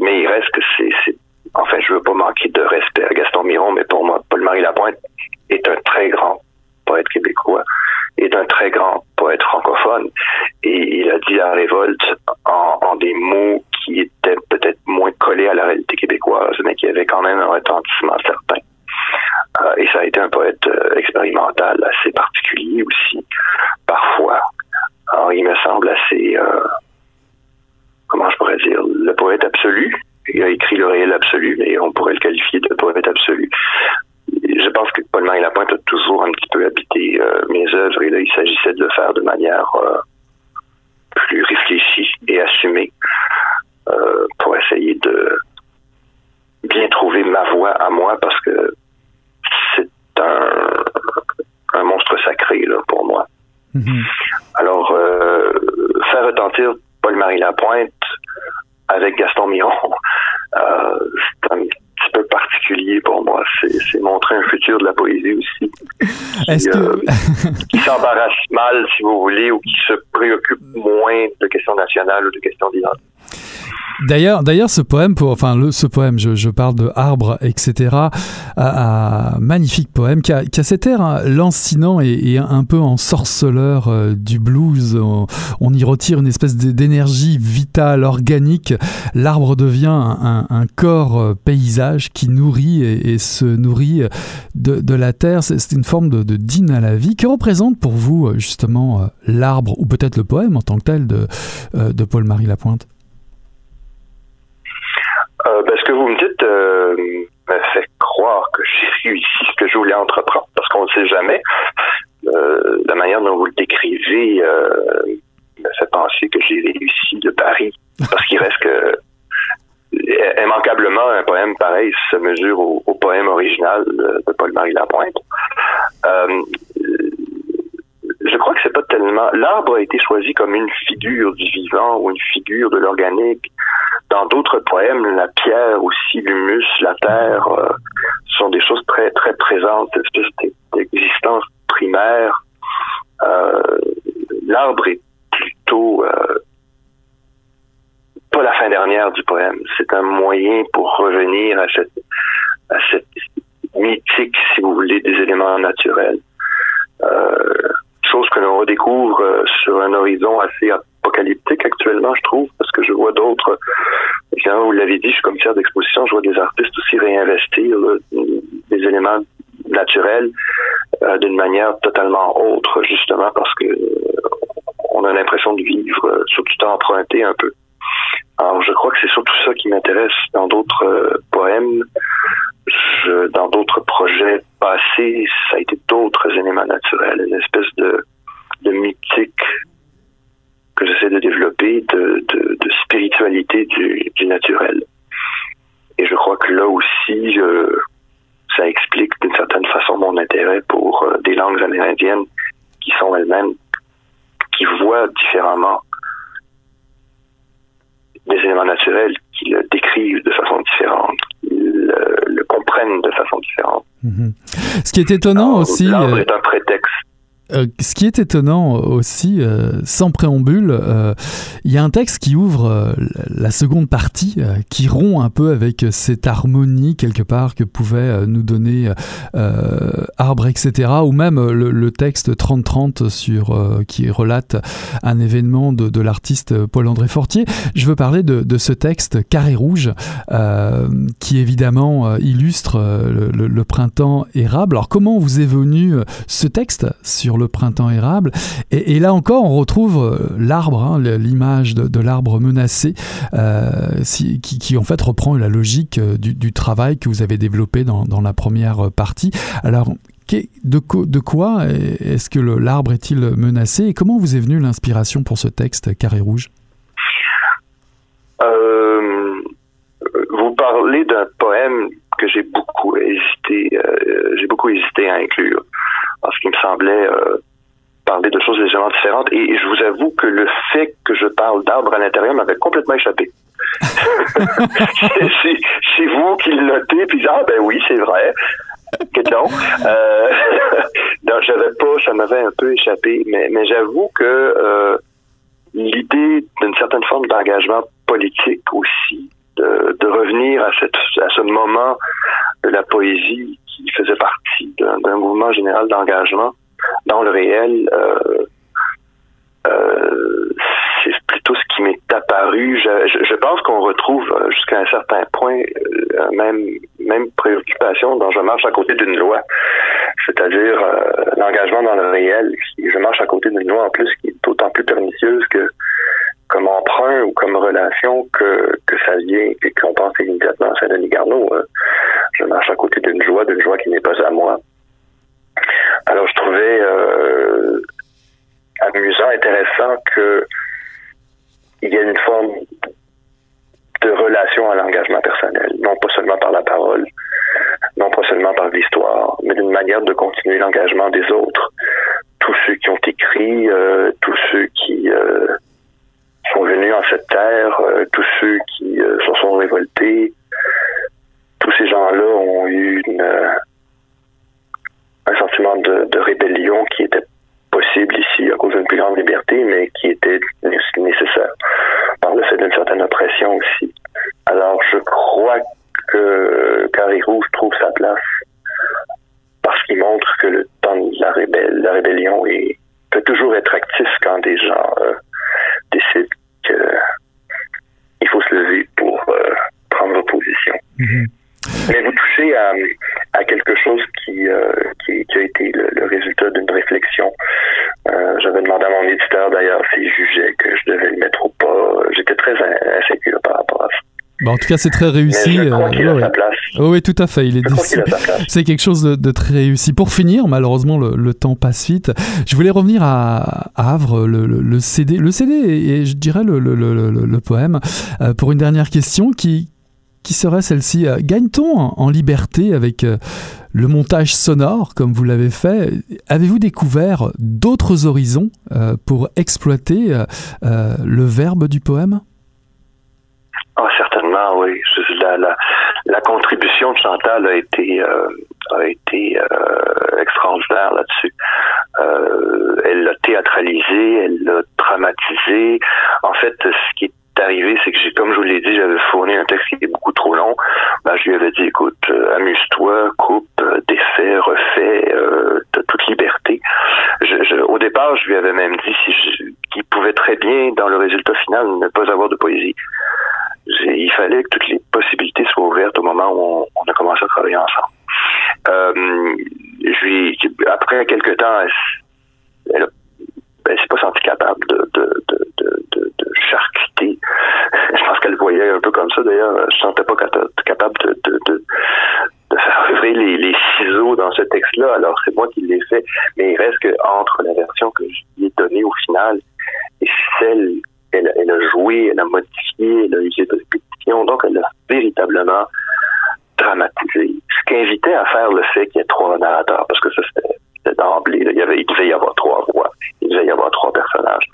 mais il reste que c'est, enfin, je veux pas manquer de respect à Gaston Miron, mais pour moi, Paul-Marie Lapointe est un très grand poète québécois, est un très grand poète francophone. Et il a dit la révolte en, des mots qui étaient peut-être moins collés à la réalité québécoise, mais qui avaient quand même un retentissement certain. Euh, et ça a été un poète euh, expérimental assez particulier aussi, parfois. Alors, il me semble assez, euh, comment je pourrais dire, le poète absolu. Il a écrit le réel absolu, mais on pourrait le qualifier de poète absolu je pense que Paul-Marie Lapointe a toujours un petit peu habité euh, mes œuvres et là, il s'agissait de le faire de manière euh, plus réfléchie et assumée euh, pour essayer de bien trouver ma voix à moi parce que c'est un, monstre sacré là, pour moi. Mm-hmm. Alors, faire retentir Paul-Marie Lapointe avec Gaston Miron, *laughs* c'est un petit peu particulier pour moi. C'est montrer un futur de la poésie aussi. Qui, que... Euh, qui s'embarrasse mal, si vous voulez, ou qui se préoccupe moins de questions nationales ou de questions d'identité. D'ailleurs, d'ailleurs, ce poème, enfin, le, ce poème, je, je, parle de arbre, etc., magnifique poème qui a, qui a cet air hein, lancinant et, et, un peu ensorceleur euh, du blues. On, y retire une espèce d'énergie vitale, organique. L'arbre devient un, un, corps euh, paysage qui nourrit et, et se nourrit de, de la terre. C'est une forme de, de dîne à la vie. Que représente pour vous, justement, l'arbre, ou peut-être le poème en tant que tel de, de Paul-Marie Lapointe euh, euh, me fait croire que j'ai réussi ce que je voulais entreprendre, parce qu'on ne sait jamais. Euh, la manière dont vous le décrivez me fait penser que j'ai réussi le pari, parce qu'il reste que immanquablement un poème pareil se mesure au, poème original de Paul-Marie Lapointe. je crois que c'est pas tellement. L'arbre a été choisi comme une figure du vivant ou une figure de l'organique dans d'autres poèmes, la pierre aussi, l'humus, la terre, euh, sont des choses très très présentes, espèce d'existence primaire. Euh, L'arbre est plutôt euh, pas la fin dernière du poème. C'est un moyen pour revenir à cette à cette mythique, si vous voulez, des éléments naturels. Euh, chose que l'on redécouvre euh, sur un horizon assez apocalyptique actuellement, je trouve, parce que je vois d'autres, évidemment, vous l'avez dit, je suis commissaire d'exposition, je vois des artistes aussi réinvestir des éléments naturels euh, d'une manière totalement autre, justement parce que euh, on a l'impression de vivre euh, sur tout emprunté un peu. Alors, je crois que c'est surtout ça qui m'intéresse dans d'autres poèmes. Dans d'autres projets passés, ça a été d'autres éléments naturels, une espèce de, mythique que j'essaie de développer de, spiritualité du, naturel. Et je crois que là aussi, euh, ça explique d'une certaine façon mon intérêt pour euh, des langues amérindiennes qui sont elles-mêmes, qui voient différemment des éléments naturels, qui le décrivent de façon différente, comprennent de façon différente. Mm-hmm. Ce qui est étonnant aussi. L'arbre euh, est un prétexte euh, ce qui est étonnant aussi, euh, sans préambule, euh, il y a un texte qui ouvre la seconde partie, qui rompt un peu avec cette harmonie quelque part que pouvait nous donner Arbre, etc. Ou même le, texte 30-30 sur, qui relate un événement de, l'artiste Paul-André Fortier. Je veux parler de, ce texte Carré Rouge, qui évidemment illustre le, le, printemps érable. Alors comment vous est venu ce texte sur le printemps érable. Et, là encore, on retrouve euh, l'arbre, hein, l'image de, l'arbre menacé, euh, qui, en fait reprend la logique euh, du, travail que vous avez développé dans, la première partie. Alors, de, quoi est-ce que l'arbre est-il menacé et comment vous est venue l'inspiration pour ce texte Carré Rouge? Vous parlez d'un poème que j'ai beaucoup hésité, j'ai beaucoup hésité à inclure parce qu'il me semblait parler de choses légèrement différentes. Et, je vous avoue que le fait que je parle d'arbres à l'intérieur m'avait complètement échappé. *laughs* c'est vous qui le notez, puis ah ben oui, c'est vrai. Que non. Euh, *laughs* non, j'avais pas, ça m'avait un peu échappé, mais, mais j'avoue que euh, l'idée d'une certaine forme d'engagement politique aussi, de, de revenir à, cette, à ce moment de la poésie qui faisait partie d'un mouvement général d'engagement, dans le réel, euh, euh, c'est plutôt ce qui m'est apparu. Je, je, pense qu'on retrouve euh, jusqu'à un certain point la même même préoccupation dont je marche à côté d'une loi, c'est-à-dire l'engagement dans le réel. Je marche à côté d'une loi en plus qui est d'autant plus pernicieuse que comme emprunt ou comme relation que, que ça vient et qu'on pense immédiatement à Saint-Denis Garneau. je marche à côté d'une joie, d'une joie qui n'est pas à moi. Alors je trouvais euh, amusant, intéressant que il y a une forme de relation à l'engagement personnel, non pas seulement par la parole, non pas seulement par l'histoire, mais d'une manière de continuer l'engagement des autres. Tous ceux qui ont écrit, euh, tous ceux qui euh, sont venus en cette terre, tous ceux qui se sont révoltés, tous ces gens-là ont eu une, un sentiment de, rébellion qui était possible ici à cause d'une plus grande liberté, mais qui était nécessaire par le fait d'une certaine oppression aussi. Alors, je crois que Carré Rouge trouve sa place parce qu'il montre que le temps de la, rébelle, la rébellion est, peut toujours être actif quand des gens euh, décident qu'il faut se lever pour euh, prendre position. Mm-hmm. Mais vous touchez à, à quelque chose qui, euh, qui, qui, a été le, résultat d'une réflexion. Euh, J'avais demandé à mon éditeur d'ailleurs s'il jugeait que je devais le mettre ou pas. J'étais très insécure par rapport. Bah en tout cas, c'est très réussi. je crois qu'il a sa place. Oh, oui, tout à fait. Il est *laughs* C'est quelque chose de, de, très réussi. Pour finir, malheureusement, le, le, temps passe vite. Je voulais revenir à, à Havre, le, le, CD, le CD et, je dirais le, poème. Euh, pour une dernière question qui, qui serait celle-ci euh, Gagne-t-on en liberté avec euh, le montage sonore, comme vous l'avez fait? Avez-vous découvert d'autres horizons euh, pour exploiter le verbe du poème? Ah, certainement, oui. La, contribution de Chantal a été, a été extraordinaire là-dessus. elle l'a théâtralisé, elle l'a dramatisé. En fait, ce qui est arrivé, c'est que j'ai, comme je vous l'ai dit, j'avais fourni un texte qui était beaucoup trop long. Ben, je lui avais dit, écoute, euh, amuse-toi, coupe, euh, défait, refait, euh, t'as toute liberté. Je, au départ, je lui avais même dit si qu'il pouvait très bien, dans le résultat final, ne pas avoir de poésie. Il fallait que toutes les possibilités soient ouvertes au moment où on, a commencé à travailler ensemble. Euh, je lui, après quelques temps, elle, elle, s'est pas sentie capable de, de, de, de, de charcuter. *laughs* Je pense qu'elle voyait un peu comme ça. D'ailleurs, je ne sentais pas capable de, de faire ouvrir les, les, ciseaux dans ce texte-là. Alors, c'est moi qui l'ai fait. Mais il reste que entre la version que je lui ai donnée au final et celle elle, elle a joué, elle a modifié, elle a usé de répétition. Donc, elle a véritablement dramatisé. Ce qui invitait à faire le fait qu'il y ait trois narrateurs, parce que ça, c'était d'emblée. Il, y avait, il devait y avoir trois voix, il devait y avoir trois personnages.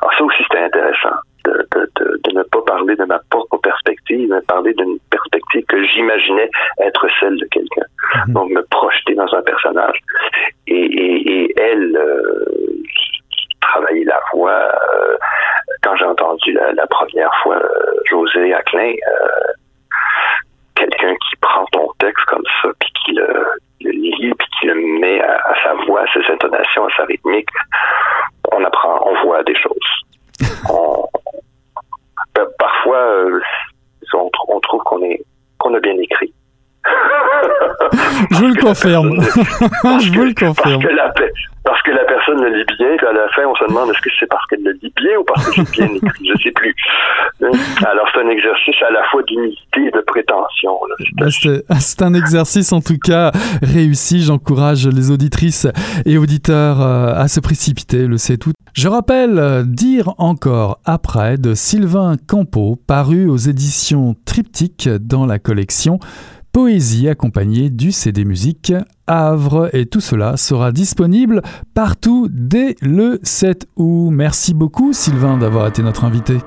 Alors ça aussi, c'était intéressant. De, de, de, de, ne pas parler de ma propre perspective, mais parler d'une perspective que j'imaginais être celle de quelqu'un. Mhm. Donc, me projeter dans un personnage. Et, et, et elle, euh, travailler la voix. Euh, quand j'ai entendu la, la, première fois euh, José Aclin, euh, quelqu'un qui prend ton texte comme ça, puis qui le, le lit, puis qui le met à, sa voix, à ses intonations, à sa rythmique, on apprend, on voit des choses. *laughs* Ben, parfois, euh, on, on, trouve qu'on est qu'on a bien écrit. *laughs* Je vous le confirme. *laughs* Je vous le confirme. Parce que, la, parce que la personne le lit bien, puis à la fin, on se demande est-ce que c'est parce qu'elle le lit bien ou parce que j'ai bien écrit. Je sais plus. Hein? Alors, c'est un exercice à la fois d'humilité et de prétention. Ben, *laughs* c'est un exercice, en tout cas, réussi. J'encourage les auditrices et auditeurs euh, à se précipiter, le sait tout. Je rappelle euh, Dire encore après de Sylvain Campo, paru aux éditions Triptyque dans la collection poésie accompagnée du CD musique Havre et tout cela sera disponible partout dès le 7 août. Merci beaucoup Sylvain d'avoir été notre invité.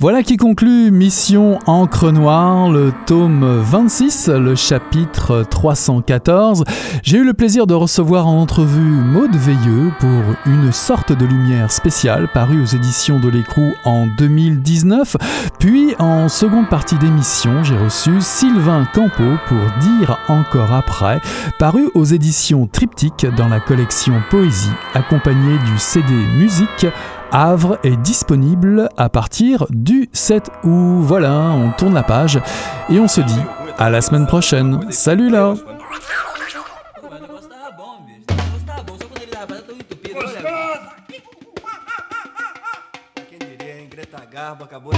Voilà qui conclut Mission Encre Noire, le tome 26, le chapitre 314. J'ai eu le plaisir de recevoir en entrevue Maude Veilleux pour une sorte de lumière spéciale parue aux éditions de l'écrou en 2019. Puis en seconde partie d'émission, j'ai reçu Sylvain Campo pour Dire encore après, paru aux éditions Triptyque dans la collection Poésie, accompagné du CD Musique Havre est disponible à partir du 7 août. Voilà, on tourne la page et on se dit à la semaine prochaine. Salut là